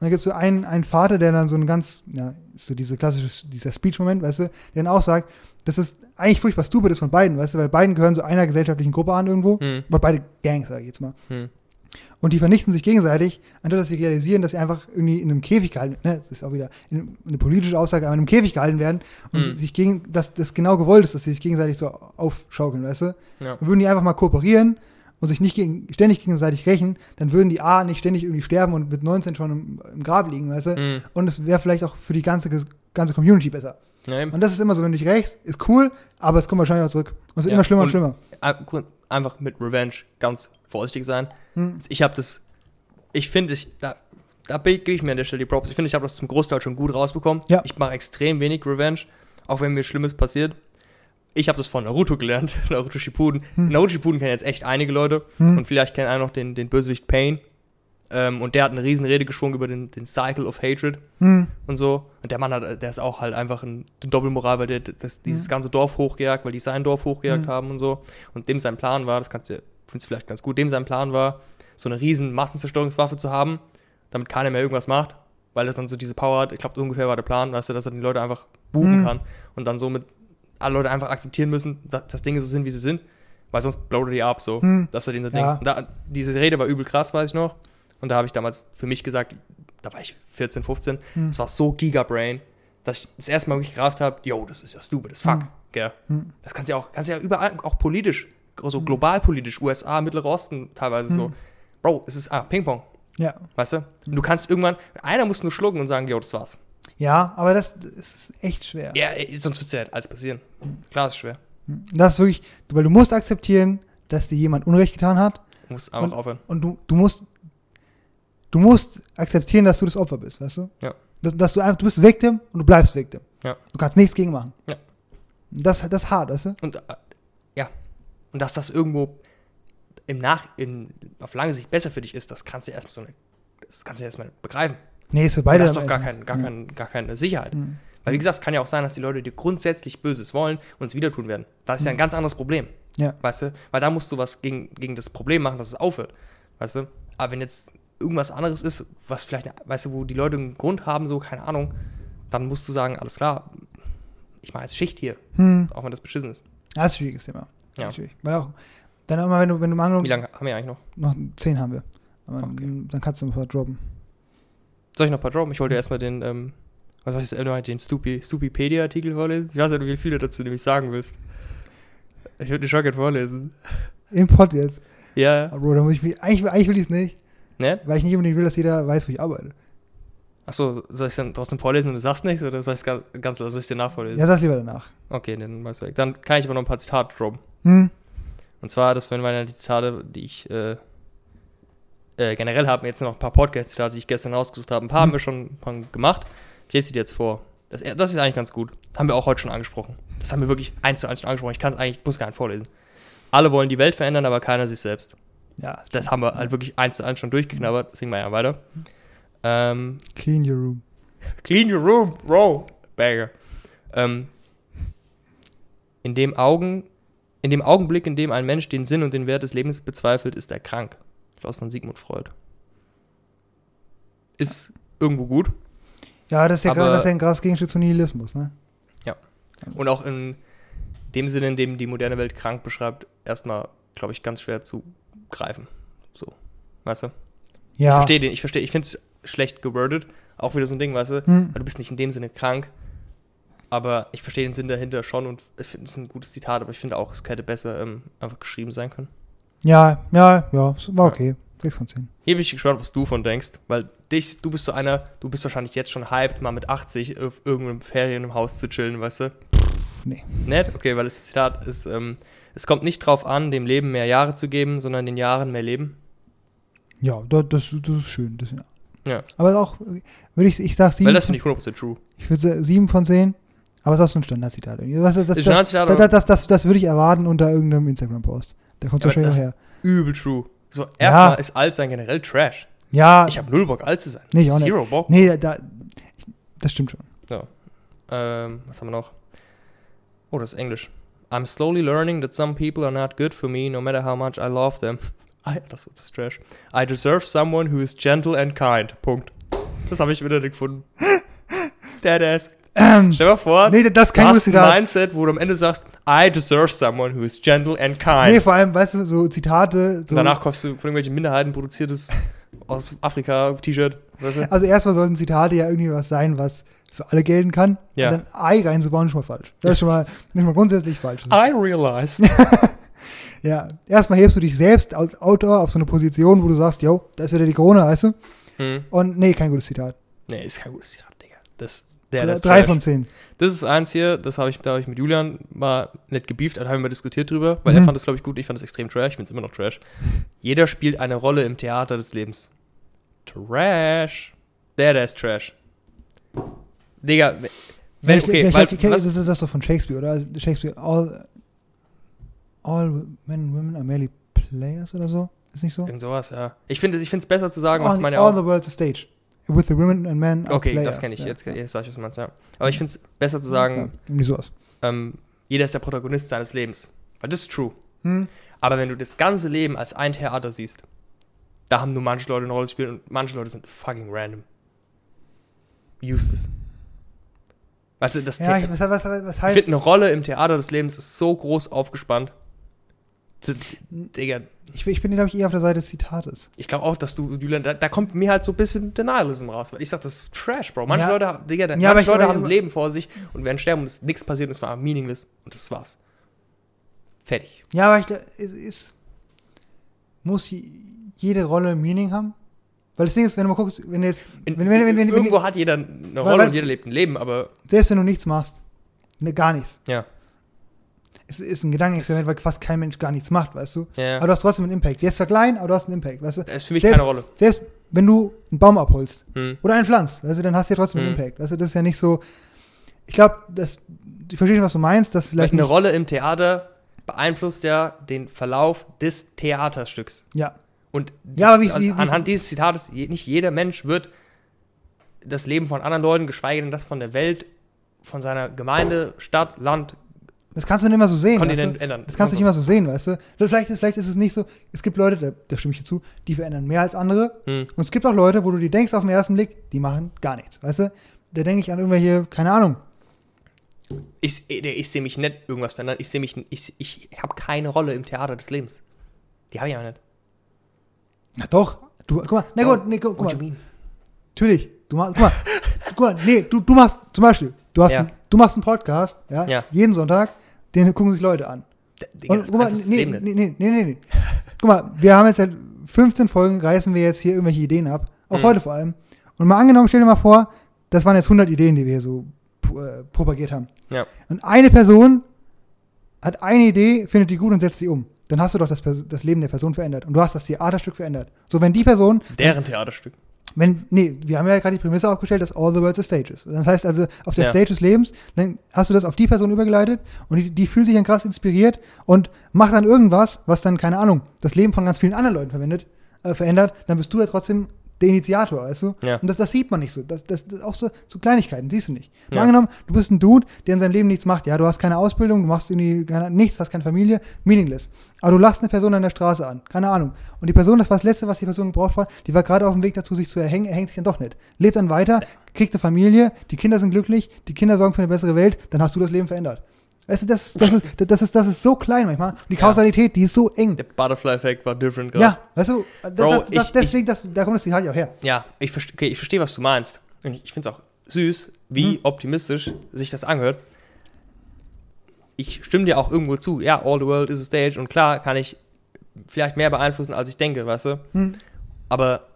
Und dann gibt es so einen, einen Vater, der dann so ein ganz, ja, so diese klassische, dieser Speech-Moment, weißt du, der dann auch sagt, das ist eigentlich furchtbar stupid ist von beiden, weißt du, weil beiden gehören so einer gesellschaftlichen Gruppe an irgendwo. Hm. Aber beide Gangs, sag ich jetzt mal. Hm. Und die vernichten sich gegenseitig, anstatt dass sie realisieren, dass sie einfach irgendwie in einem Käfig gehalten ne, das ist auch wieder in- eine politische Aussage, aber in einem Käfig gehalten werden und Mhm. sich gegen, dass das genau gewollt ist, dass sie sich gegenseitig so aufschaukeln, weißt du? Ja. Und würden die einfach mal kooperieren und sich nicht gegen, ständig gegenseitig rächen, dann würden die A nicht ständig irgendwie sterben und mit 19 schon im, im Grab liegen, weißt du? Hm. Und es wäre vielleicht auch für die ganze, ganze Community besser. Eben. Und das ist immer so, wenn du dich rächst, ist cool, aber es kommt wahrscheinlich auch zurück. Und es wird Ja, immer schlimmer und, schlimmer. Einfach mit Revenge ganz vorsichtig sein. Hm. Ich habe das, ich finde, ich, da, da be- gebe ich mir an der Stelle die Props. Ich finde, ich habe das zum Großteil schon gut rausbekommen. Ja. Ich mache extrem wenig Revenge, auch wenn mir Schlimmes passiert. Ich habe das von Naruto gelernt, (laughs) Naruto Shippuden. Hm. Naruto Shippuden kennen jetzt echt einige Leute Hm. und vielleicht kennen auch noch den, den Bösewicht Pain. Ähm, und der hat eine riesen Rede geschwungen über den, den Cycle of Hatred Hm. und so. Und der Mann hat, der ist auch halt einfach ein, eine Doppelmoral, weil der das, dieses ganze Dorf hochgejagt, weil die sein Dorf hochgejagt Mhm. haben und so. Und dem sein Plan war, das kannst du, findest du vielleicht ganz gut, dem sein Plan war, so eine riesen Massenzerstörungswaffe zu haben, damit keiner mehr irgendwas macht, weil er dann so diese Power hat. Ich glaube, ungefähr war der Plan, weißt du, dass er die Leute einfach buchen Mhm. kann und dann somit alle Leute einfach akzeptieren müssen, dass, dass Dinge so sind, wie sie sind, weil sonst blowt er die ab, so. Hm. Das war dieser Ja. Ding. Und Da, diese Rede war übel krass, weiß ich noch. Und da habe ich damals für mich gesagt, da war ich 14, 15, Hm. das war so Gigabrain, dass ich das erste Mal wirklich gerafft habe, yo, das ist ja stupid as fuck, Hm. gell. Hm. Das kannst du ja auch, kannst ja überall, auch politisch, so global politisch, USA, Mittlerer Osten teilweise so. Hm. Bro, es ist, ah, Ping-Pong, Ja. weißt du? Und du kannst irgendwann, einer muss nur schlucken und sagen, yo, das war's. Ja, aber das, das ist echt schwer. Ja, sonst wird's ja alles passieren. Klar, ist schwer. Das ist wirklich, weil du musst akzeptieren, dass dir jemand Unrecht getan hat Du musst einfach Und- aufhören. und du, du musst du musst akzeptieren, dass du das Opfer bist, weißt du? Ja. Dass, dass du einfach, du bist Victim und du bleibst Victim. Ja. Du kannst nichts gegen machen. Ja. Das, das ist hart, weißt du? Und äh, ja, und dass das irgendwo im Nach, in, auf lange Sicht besser für dich ist, das kannst du erstmal so das kannst du erstmal begreifen. Nee, ist für beide. das ist am doch gar, kein, gar, Ja. kein, gar keine Sicherheit. Mhm. Weil wie gesagt, es kann ja auch sein, dass die Leute dir grundsätzlich Böses wollen und es wieder tun werden. Das ist ja ein ganz anderes Problem. Ja. Weißt du? Weil da musst du was gegen, gegen das Problem machen, dass es aufhört. Weißt du? Aber wenn jetzt irgendwas anderes ist, was vielleicht, weißt du, wo die Leute einen Grund haben, so, keine Ahnung, dann musst du sagen, alles klar, ich mache jetzt Schicht hier, Hm. auch wenn das beschissen ist. Das ist ein schwieriges Thema. Ja. Schwierig. Weil auch, dann immer, wenn du, wenn du mal Wie lange haben wir eigentlich noch? noch zehn haben wir. Okay. dann kannst du ein paar droppen. Soll ich noch ein paar droppen? Ich wollte erstmal den, ähm, was soll ich sagen, den Stupi, Stupipedia-Artikel vorlesen? Ich weiß nicht, wie viel du dazu nämlich sagen willst. Ich würde den schon gerne vorlesen. Im Pod jetzt. Ja, Aber Bro, da muss ich mich, eigentlich, eigentlich will ich es nicht, ne? weil ich nicht unbedingt will, dass jeder weiß, wo ich arbeite. Achso, soll ich dann trotzdem vorlesen und du sagst nichts oder soll ich es ganz, ganz soll ich dir nachvorlesen? Ja, sag's lieber danach. Okay, dann weißt du weg. Dann kann ich aber noch ein paar Zitate droppen. Hm. Und zwar, das wären meine Zitate, die ich äh, äh, generell habe. Jetzt noch ein paar Podcast-Zitate, die ich gestern rausgesucht habe. Ein paar haben wir schon gemacht. Ich lese die dir jetzt vor. Das, das ist eigentlich ganz gut. Das haben wir auch heute schon angesprochen. Das haben wir wirklich eins zu eins schon angesprochen. Ich kann es eigentlich, muss gar nicht vorlesen. Alle wollen die Welt verändern, aber keiner sich selbst. Ja, Das haben wir halt wirklich eins zu eins schon durchgeknabbert. Deswegen mal ja weiter. Ähm, clean your room. (laughs) Clean your room, bro. Banger. Ähm, in dem Augen, in dem Augenblick, in dem ein Mensch den Sinn und den Wert des Lebens bezweifelt, ist er krank. Klaus von Sigmund Freud. Ist irgendwo gut. Ja, das ist ja, gerade- das ist ja ein krasses Gegenstück zu Nihilismus, ne? Und auch in dem Sinne, in dem die moderne Welt krank beschreibt, erstmal, glaube ich, ganz schwer zu greifen. So. Weißt du? Ich Ja. verstehe den, ich verstehe, ich finde es schlecht gewordet. Auch wieder so ein Ding, weißt du? Hm. Weil du bist nicht in dem Sinne krank. Aber ich verstehe den Sinn dahinter schon und ich finde es ein gutes Zitat, aber ich finde auch, es hätte besser ähm, einfach geschrieben sein können. Ja, ja, ja, war okay. 6 von 10. Hier bin ich gespannt, was du von denkst, weil dich, du bist so einer, du bist wahrscheinlich jetzt schon hyped, mal mit 80 auf irgendeinem Ferien im Haus zu chillen, weißt du? nee. Nett? Okay, weil das Zitat ist, ähm, es kommt nicht drauf an, dem Leben mehr Jahre zu geben, sondern den Jahren mehr Leben. Ja, das, das, ist schön. Das, Ja. Aber auch, würde ich, ich sag 7, Weil das finde ich 100% true. ich würde 7 von 10, aber es ist auch so ein Standardzitat. Das, das, das, das, das, das, das, das würde ich erwarten unter irgendeinem Instagram-Post. Da kommt Ja, wahrscheinlich her. übel true. So, erstmal ist alt sein generell Trash. Ja, Ich habe null Bock, alt zu sein. Nee, ich auch nicht. Zero Bock. nee, da, das stimmt schon. Ähm, was haben wir noch? Oh, das ist Englisch. I'm slowly learning that some people are not good for me, no matter how much I love them. Ah, ja, das, das ist Trash. I deserve someone who is gentle and kind. Punkt. Das habe ich wieder nicht gefunden. (laughs) Deadass. Ähm, Stell dir mal vor, nee, das ist du hast ein Zitat. Mindset, wo du am Ende sagst, I deserve someone who is gentle and kind. Nee, vor allem, weißt du, so Zitate. So, danach kaufst du von irgendwelchen Minderheiten produziertes aus Afrika T-Shirt. Weißt du? Also erstmal sollten Zitate ja irgendwie was sein, was für alle gelten kann. Ja. Und dann Ei reinzubauen ist schon mal falsch. Das ist schon mal, (laughs) nicht mal grundsätzlich falsch. I realized. (laughs) Ja, erstmal hebst du dich selbst als Autor auf so eine Position, wo du sagst, yo, da ist wieder die Krone, weißt du? hm. Und nee, kein gutes Zitat. Nee, ist kein gutes Zitat, Digga. Das, der, ist Drei von zehn. Das ist eins hier, das habe ich, da habe ich mit Julian mal nett gebieft, da haben wir mal diskutiert drüber, weil er Mhm. fand das, glaube ich, gut, ich fand das extrem trash, ich finde es immer noch trash. Jeder spielt eine Rolle im Theater des Lebens. Trash. Der, der ist trash. Digga, Wenn, ich, okay, ich, weil, ich, ich, was, das ist das doch von Shakespeare, oder? Also Shakespeare, all, all men and women are merely players oder so? Ist nicht so? irgend sowas, ja. Ich finde es besser zu sagen, was all, man ja all auch. the world's a stage. With the women and men Okay, players. das kenne ich. ja. Jetzt, jetzt weiß ich, was du meinst, ja. Aber ich finde es besser zu sagen, Ja, irgendwie sowas. ähm, jeder ist der Protagonist seines Lebens. Weil das ist true. Hm? Aber wenn du das ganze Leben als ein Theater siehst, da haben nur manche Leute eine Rolle gespielt und manche Leute sind fucking random. Use das. Weißt du, das Ja, The- ich, was, was, was ich heißt. finde, eine Rolle im Theater des Lebens ist so groß aufgespannt. Zu, Digga, Ich, ich bin, glaube ich, eher auf der Seite des Zitates. ich glaube auch, dass du, Julian, da, da kommt mir halt so ein bisschen Denialism raus, weil ich sag, das ist Trash, Bro. Manche Ja. Leute, haben- Digga, Ja, manche Leute aber- haben ein Leben vor sich und werden sterben und es ist nichts passiert und es war meaningless und das war's. Fertig. Ja, aber ich, es ist. Muss je- jede Rolle ein Meaning haben? Weil das Ding ist, wenn du mal guckst, wenn du jetzt. Wenn, wenn, wenn, wenn, irgendwo hat jeder eine Rolle weißt- und jeder lebt ein Leben, aber selbst wenn du nichts machst, ne, gar nichts. ja. Es ist ein Gedankenexperiment, weil fast kein Mensch gar nichts macht, weißt du? ja. Aber du hast trotzdem einen Impact. Der ist zwar klein, aber du hast einen Impact, weißt du? Es ist für mich Selbst- keine Rolle. Selbst wenn du einen Baum abholst Hm. oder einen pflanzt, weißt du, dann hast du ja trotzdem einen Mhm. Impact. Weißt du, das ist ja nicht so. Ich glaube, das. Ich verstehe, was du meinst, dass vielleicht eine Rolle im Theater beeinflusst ja den Verlauf des Theaterstücks. Ja. Und Ja, aber wie- an, wie- wie- anhand dieses Zitates, nicht jeder Mensch wird das Leben von anderen Leuten, geschweige denn das von der Welt, von seiner Gemeinde, Stadt, Land, Das kannst du nicht immer so sehen. Weißt Kontinent du? ändern. Das kannst du nicht immer so sehen, weißt du? Vielleicht ist, vielleicht ist es nicht so. Es gibt Leute, da, da stimme ich dir zu, die verändern mehr als andere. Hm. Und es gibt auch Leute, wo du dir denkst auf den ersten Blick, die machen gar nichts, weißt du? Da denke ich an irgendwelche, keine Ahnung. Ich, ich, sehe mich nicht irgendwas verändern. Ich sehe mich, ich, ich habe keine Rolle im Theater des Lebens. Die habe ich aber nicht. Na doch. Du, guck mal, na gut, nee, guck, guck mal. Natürlich. Du machst, guck mal, guck mal, nee, du, du machst zum Beispiel, du hast, Ja. einen, du machst einen Podcast, ja, Ja. jeden Sonntag, den gucken sich Leute an. Digga, Und guck mal, nee, nee, nee, nee, nee, nee. Guck mal, wir haben jetzt seit 15 Folgen, reißen wir jetzt hier irgendwelche Ideen ab. Auch Mhm. heute vor allem. Und mal angenommen, stell dir mal vor, das waren jetzt 100 Ideen, die wir hier so äh, propagiert haben. Ja. Und eine Person hat eine Idee, findet die gut und setzt die um. Dann hast du doch das, das Leben der Person verändert. Und du hast das Theaterstück verändert. So, wenn die Person, Deren Theaterstück. Wenn, nee, wir haben ja gerade die Prämisse aufgestellt, dass all the world's a stage ist. Das heißt also, auf der Ja. Stage des Lebens, dann hast du das auf die Person übergeleitet und die, die fühlt sich dann krass inspiriert und macht dann irgendwas, was dann, keine Ahnung, das Leben von ganz vielen anderen Leuten verwendet, äh, verändert, dann bist du ja trotzdem der Initiator, weißt du? Ja. Und das, das sieht man nicht so. Das, das, das auch so, so Kleinigkeiten, siehst du nicht. Mal Ja. angenommen, du bist ein Dude, der in seinem Leben nichts macht. Ja, du hast keine Ausbildung, du machst irgendwie keine, nichts, hast keine Familie, meaningless. Aber du lachst eine Person an der Straße an, keine Ahnung. Und die Person, das war das Letzte, was die Person gebraucht war, die war gerade auf dem Weg dazu, sich zu erhängen, er hängt sich dann doch nicht. Lebt dann weiter, kriegt eine Familie, die Kinder sind glücklich, die Kinder sorgen für eine bessere Welt, dann hast du das Leben verändert. Weißt du, das, das, ist, das, ist, das ist so klein manchmal. Und die Ja. Kausalität, die ist so eng. Der Butterfly-Effekt war different gerade. Ja, weißt du, das, Bro, das, ich- deswegen, das, da kommt das Zitat ja auch her. Ja, ich verstehe, okay, ich verstehe, was du meinst. Und ich finde es auch süß, wie Mhm. optimistisch sich das anhört. Ich stimme dir auch irgendwo zu. Ja, all the world is a stage. Und klar kann ich vielleicht mehr beeinflussen, als ich denke, weißt du? Hm. Aber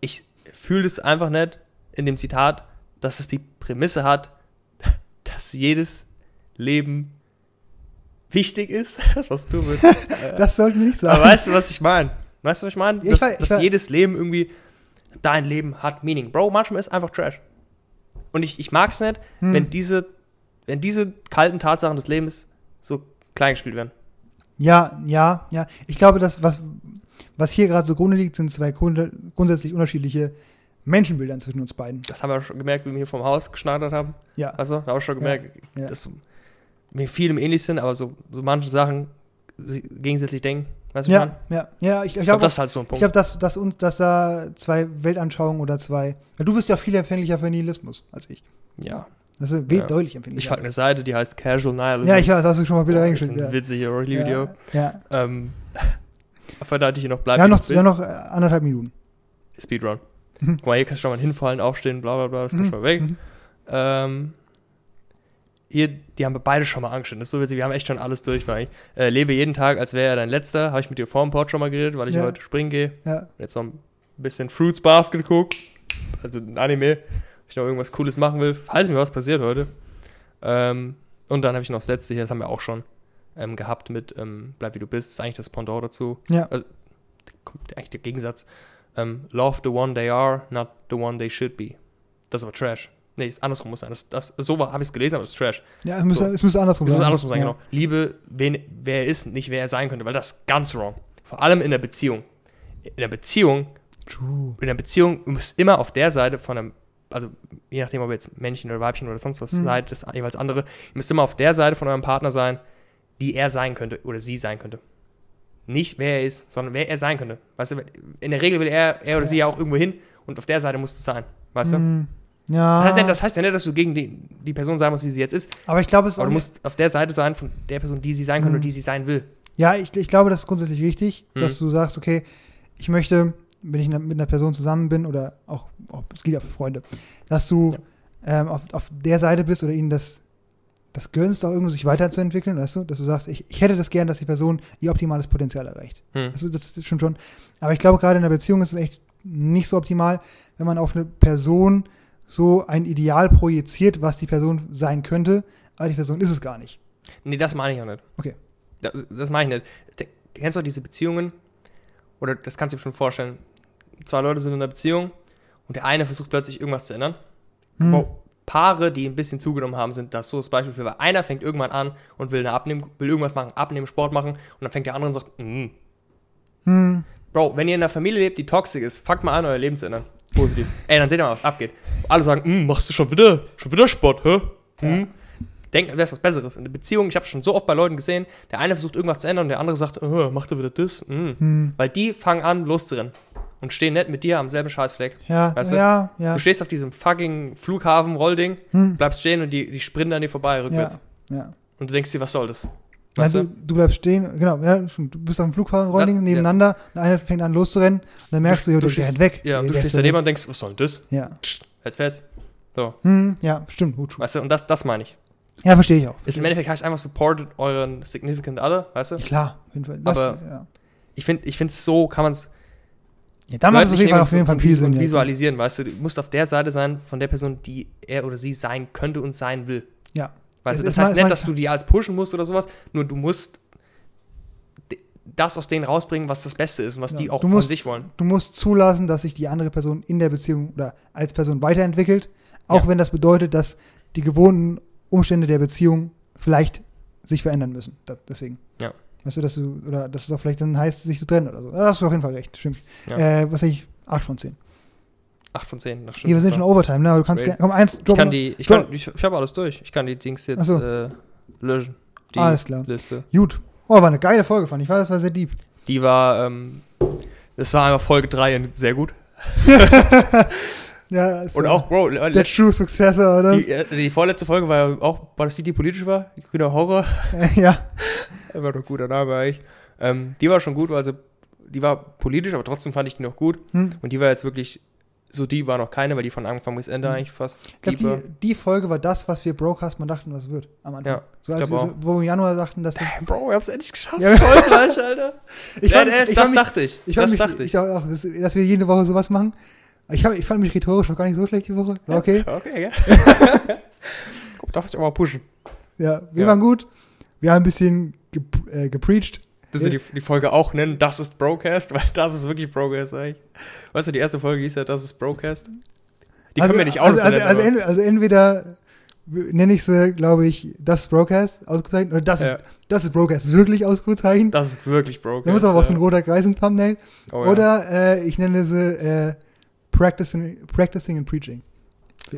ich fühle es einfach nicht in dem Zitat, dass es die Prämisse hat, (laughs) dass jedes Leben wichtig ist. (laughs) Das, was du willst. (laughs) Das sollten wir nicht sagen. Aber weißt du, was ich meine? Weißt du, was ich meine? Ja, ich dass weiß- ich dass jedes Leben irgendwie, dein Leben hat Meaning. Bro, manchmal ist einfach Trash. Und ich, ich mag es nicht, Hm. wenn, diese, wenn diese kalten Tatsachen des Lebens so klein gespielt werden. Ja, ja, ja. Ich glaube, dass was, was hier gerade so grunde liegt, sind zwei grunde, grundsätzlich unterschiedliche Menschenbilder zwischen uns beiden. Das haben wir schon gemerkt, wie wir hier vom Haus geschneidert haben. Ja. Du, da haben wir schon gemerkt, ja. dass wir vielem ähnlich sind, aber so, so manche Sachen gegensätzlich denken. Weißt du, ich Ja, meine? ja, ja. Ich, ich Ich glaube, das ist halt so ein ich Punkt. glaube, dass, dass uns, dass da zwei Weltanschauungen oder zwei. Ja, du bist ja viel empfänglicher für Nihilismus als ich. ja. Das ist Ja. deutlich Ich empfänglicher. folge eine Seite, die heißt Casual Nihilism. ja, ich weiß, hast du schon mal Bilder Boah, das ist reingeschickt. ein Ja. witziges Video. Ja, ja. Ähm, (laughs) verdammt, hier noch haben wie noch, bist. noch äh, anderthalb Minuten. Speedrun. Mhm. Guck mal, hier kannst du schon mal hinfallen, aufstehen, bla bla bla, das kannst du Mhm. mal weg. Mhm. Ähm, hier, die haben wir beide schon mal angestellt. Das ist so witzig, wir haben echt schon alles durch, weil ich äh, lebe jeden Tag, als wäre er dein letzter. Habe ich mit dir vor dem Pod schon mal geredet, weil ich Ja. heute springen gehe. Ja. Jetzt noch ein bisschen Fruits Basket geguckt. Also ein Anime. Wenn ich noch irgendwas Cooles machen will, falls mir was passiert heute. Ähm, und dann habe ich noch das letzte hier, das haben wir auch schon ähm, gehabt mit ähm, Bleib wie du bist. Das ist eigentlich das Pendant dazu. Ja. Also, kommt eigentlich der Gegensatz. Ähm, Love the one they are, not the one they should be. Das ist aber Trash. Nee, es andersrum muss sein. Das, das, so habe ich es gelesen, aber das ist Trash. Ja, es müsste, So. es müsste andersrum Es muss sein. andersrum sein, ja. genau. Liebe, wen, wer er ist, nicht wer er sein könnte, weil das ist ganz wrong. Vor allem in der Beziehung. In der Beziehung, True. in der Beziehung, du musst immer auf der Seite von einem, also je nachdem, ob ihr jetzt Männchen oder Weibchen oder sonst was Mhm. seid, das jeweils andere, ihr müsst immer auf der Seite von eurem Partner sein, die er sein könnte oder sie sein könnte. Nicht wer er ist, sondern wer er sein könnte. Weißt du, in der Regel will er, er oder sie ja auch irgendwo hin und auf der Seite musst du sein. Weißt du? Ja. Das heißt, nicht, das heißt ja nicht, dass du gegen die, die Person sein musst, wie sie jetzt ist, aber ich glaube, es aber du musst auf der Seite sein von der Person, die sie sein könnte Mhm. und die sie sein will. Ja, ich, ich glaube, das ist grundsätzlich wichtig, Mhm. dass du sagst, okay, ich möchte, wenn ich mit einer Person zusammen bin oder auch, es gilt auch für Freunde, dass du ähm, auf, auf der Seite bist oder ihnen das, das gönnst, auch irgendwo sich weiterzuentwickeln, weißt du, dass du sagst, ich, ich hätte das gern, dass die Person ihr optimales Potenzial erreicht. Hm. Also das stimmt schon. Aber ich glaube, gerade in einer Beziehung ist es echt nicht so optimal, wenn man auf eine Person so ein Ideal projiziert, was die Person sein könnte, aber die Person ist es gar nicht. Nee, das meine ich auch nicht. Okay. Das, das meine ich nicht. Kennst du diese Beziehungen? Oder das kannst du dir schon vorstellen. Zwei Leute sind in einer Beziehung und der eine versucht plötzlich irgendwas zu ändern. Hm. Wow. Paare, die ein bisschen zugenommen haben, sind das so das Beispiel für, weil einer fängt irgendwann an und will, eine abnehmen, will irgendwas machen, abnehmen, Sport machen und dann fängt der andere und sagt, mm. Hm. Bro, wenn ihr in einer Familie lebt, die toxisch ist, fangt mal an, euer Leben zu ändern. Positiv. Ey, dann seht ihr mal, was abgeht. Alle sagen, mm, machst du schon wieder, schon wieder Sport, hä? Hm? Denk, das ist was Besseres. In der Beziehung, ich habe schon so oft bei Leuten gesehen, der eine versucht irgendwas zu ändern und der andere sagt, oh, macht er wieder das? Mm. Hm. Weil die fangen an, loszurennen und stehen nicht mit dir am selben Scheißfleck. Ja, Weißt du? ja, ja. Du stehst auf diesem fucking Flughafen-Rollding, Hm. bleibst stehen und die, die sprinten an dir vorbei rückwärts. Ja, ja. Und du denkst dir, was soll das? Nein, du, du? du bleibst stehen, genau, ja, du bist auf dem Flugfahrerrolling Ja, nebeneinander, der eine fängt an loszurennen und dann merkst du, du der stehst- rennt weg. Ja, der, du stehst daneben und denkst, was soll das? Ja. Hält's fest. So, Hm, ja, stimmt, gut. weißt du, und das, das meine ich. Ja, verstehe ich auch. Ist im Endeffekt heißt einfach supportet euren significant other, weißt du? Ja, klar, auf jeden Fall. Das, Aber- ja. Ich finde, ich finde so kann man es ja, da macht es auf jeden Fall, auf jeden Fall viel Sinn. ja. visualisieren, weißt du, du musst auf der Seite sein von der Person, die er oder sie sein könnte und sein will. Ja. Weißt du, das heißt nicht, dass du die als pushen musst oder sowas, nur du musst das aus denen rausbringen, was das Beste ist und was Ja. die auch Du von musst- sich wollen. Du musst zulassen, dass sich die andere Person in der Beziehung oder als Person weiterentwickelt, auch Ja. wenn das bedeutet, dass die gewohnten Umstände der Beziehung vielleicht sich verändern müssen. Da, deswegen. Ja. Weißt du, dass du, oder dass es auch vielleicht dann heißt, sich zu trennen oder so. Da hast du auf jeden Fall recht, stimmt. Ja. Äh, was ich? 8 von 10. 8 von 10. Das Hier, wir sind schon Overtime, ne? Aber du kannst gerne. Komm, eins, Ich drop kann noch. die, ich, Drop- kann, ich, ich habe alles durch. Ich kann die Dings jetzt so. äh, löschen. Die Alles klar. Liste. Gut. Oh, war eine geile Folge, fand ich. War, das war sehr deep. Die war, ähm, das war einfach Folge 3 und sehr gut. (laughs) Ja, ist, Und auch, Bro, der True Successor, oder? die, äh, die vorletzte Folge war ja auch, war das die, die politisch war? Die grüne Horror? (laughs) ja. (laughs) War doch guter Name eigentlich. Ähm, die war schon gut, also die war politisch, aber trotzdem fand ich die noch gut. Hm. Und die war jetzt wirklich, so die war noch keine, weil die von Anfang bis Ende Hm. eigentlich fast Ich glaube, die, die Folge war das, was wir Brocast mal dachten, was wird am Anfang. Ja, so, als wir so, wo wir im Januar dachten, dass das. Damn, Bro, wir haben es endlich geschafft. Ja. Voll gleich, Alter. (laughs) Ich fand- ich das fand mich- dachte ich. Ich das mich, dachte ich. ich auch, dass, dass wir jede Woche sowas machen. Ich, hab, ich fand mich rhetorisch noch gar nicht so schlecht die Woche. War okay. Okay, ja. (laughs) Darf ich auch mal pushen. Ja, wir Ja. waren gut. Wir haben ein bisschen ge äh, gepreacht. Dass wir die, die Folge auch nennen, das ist Brocast, (laughs) weil das ist wirklich Brocast eigentlich. Weißt du, die erste Folge hieß ja, das ist Brocast. Die können wir nicht also, also, also, ent, also entweder nenne ich sie, glaube ich, das ist Broadcast ausgezeichnet oder das, Ja. ist, das ist Broadcast wirklich ausgezeichnet. das ist wirklich Brocast. Da muss aber auch so ein ja. roter Kreis im Thumbnail. Oh, ja. Oder äh, ich nenne sie äh, Practicing, Practicing and Preaching.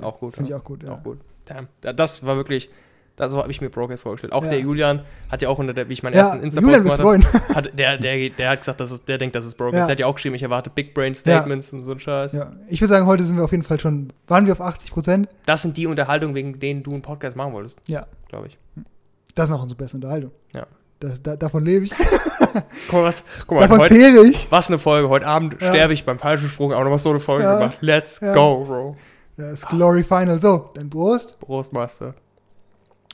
Auch gut. Finde ja. ich auch gut, ja. Auch gut. Damn. Da- Das war wirklich, das so habe ich mir Brocast vorgestellt. Auch Ja. der Julian hat ja auch unter der, wie ich meinen Ja, ersten Insta-Post gemacht habe, hat, der, der, der hat gesagt, dass es, der denkt, das ist Brocast. Ja. Der hat ja auch geschrieben, ich erwarte Big Brain Statements und so ein Scheiß. Ja. Ich würde sagen, heute sind wir auf jeden Fall schon, waren wir auf 80 Prozent? Das sind die Unterhaltungen, wegen denen du einen Podcast machen wolltest, Ja, glaube ich. das ist noch unsere beste Unterhaltung. Ja. Das, da, davon lebe ich. (laughs) Guck mal, was, guck mal davon heute, zehre ich. was eine Folge. Heute Abend sterbe ich beim falschen Sprung, aber nochmal so eine Folge gemacht. Let's go, Bro. Das Glory Final. So, dann Prost. Prost, Master.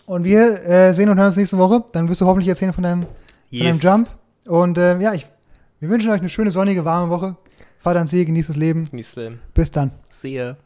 Und wir äh, sehen und hören uns nächste Woche. Dann wirst du hoffentlich erzählen von deinem, von deinem Jump. Und äh, ja, ich, wir wünschen euch eine schöne, sonnige, warme Woche. Fahrt ans See, genießt das Leben. Genießt Leben. Bis dann. Sehe.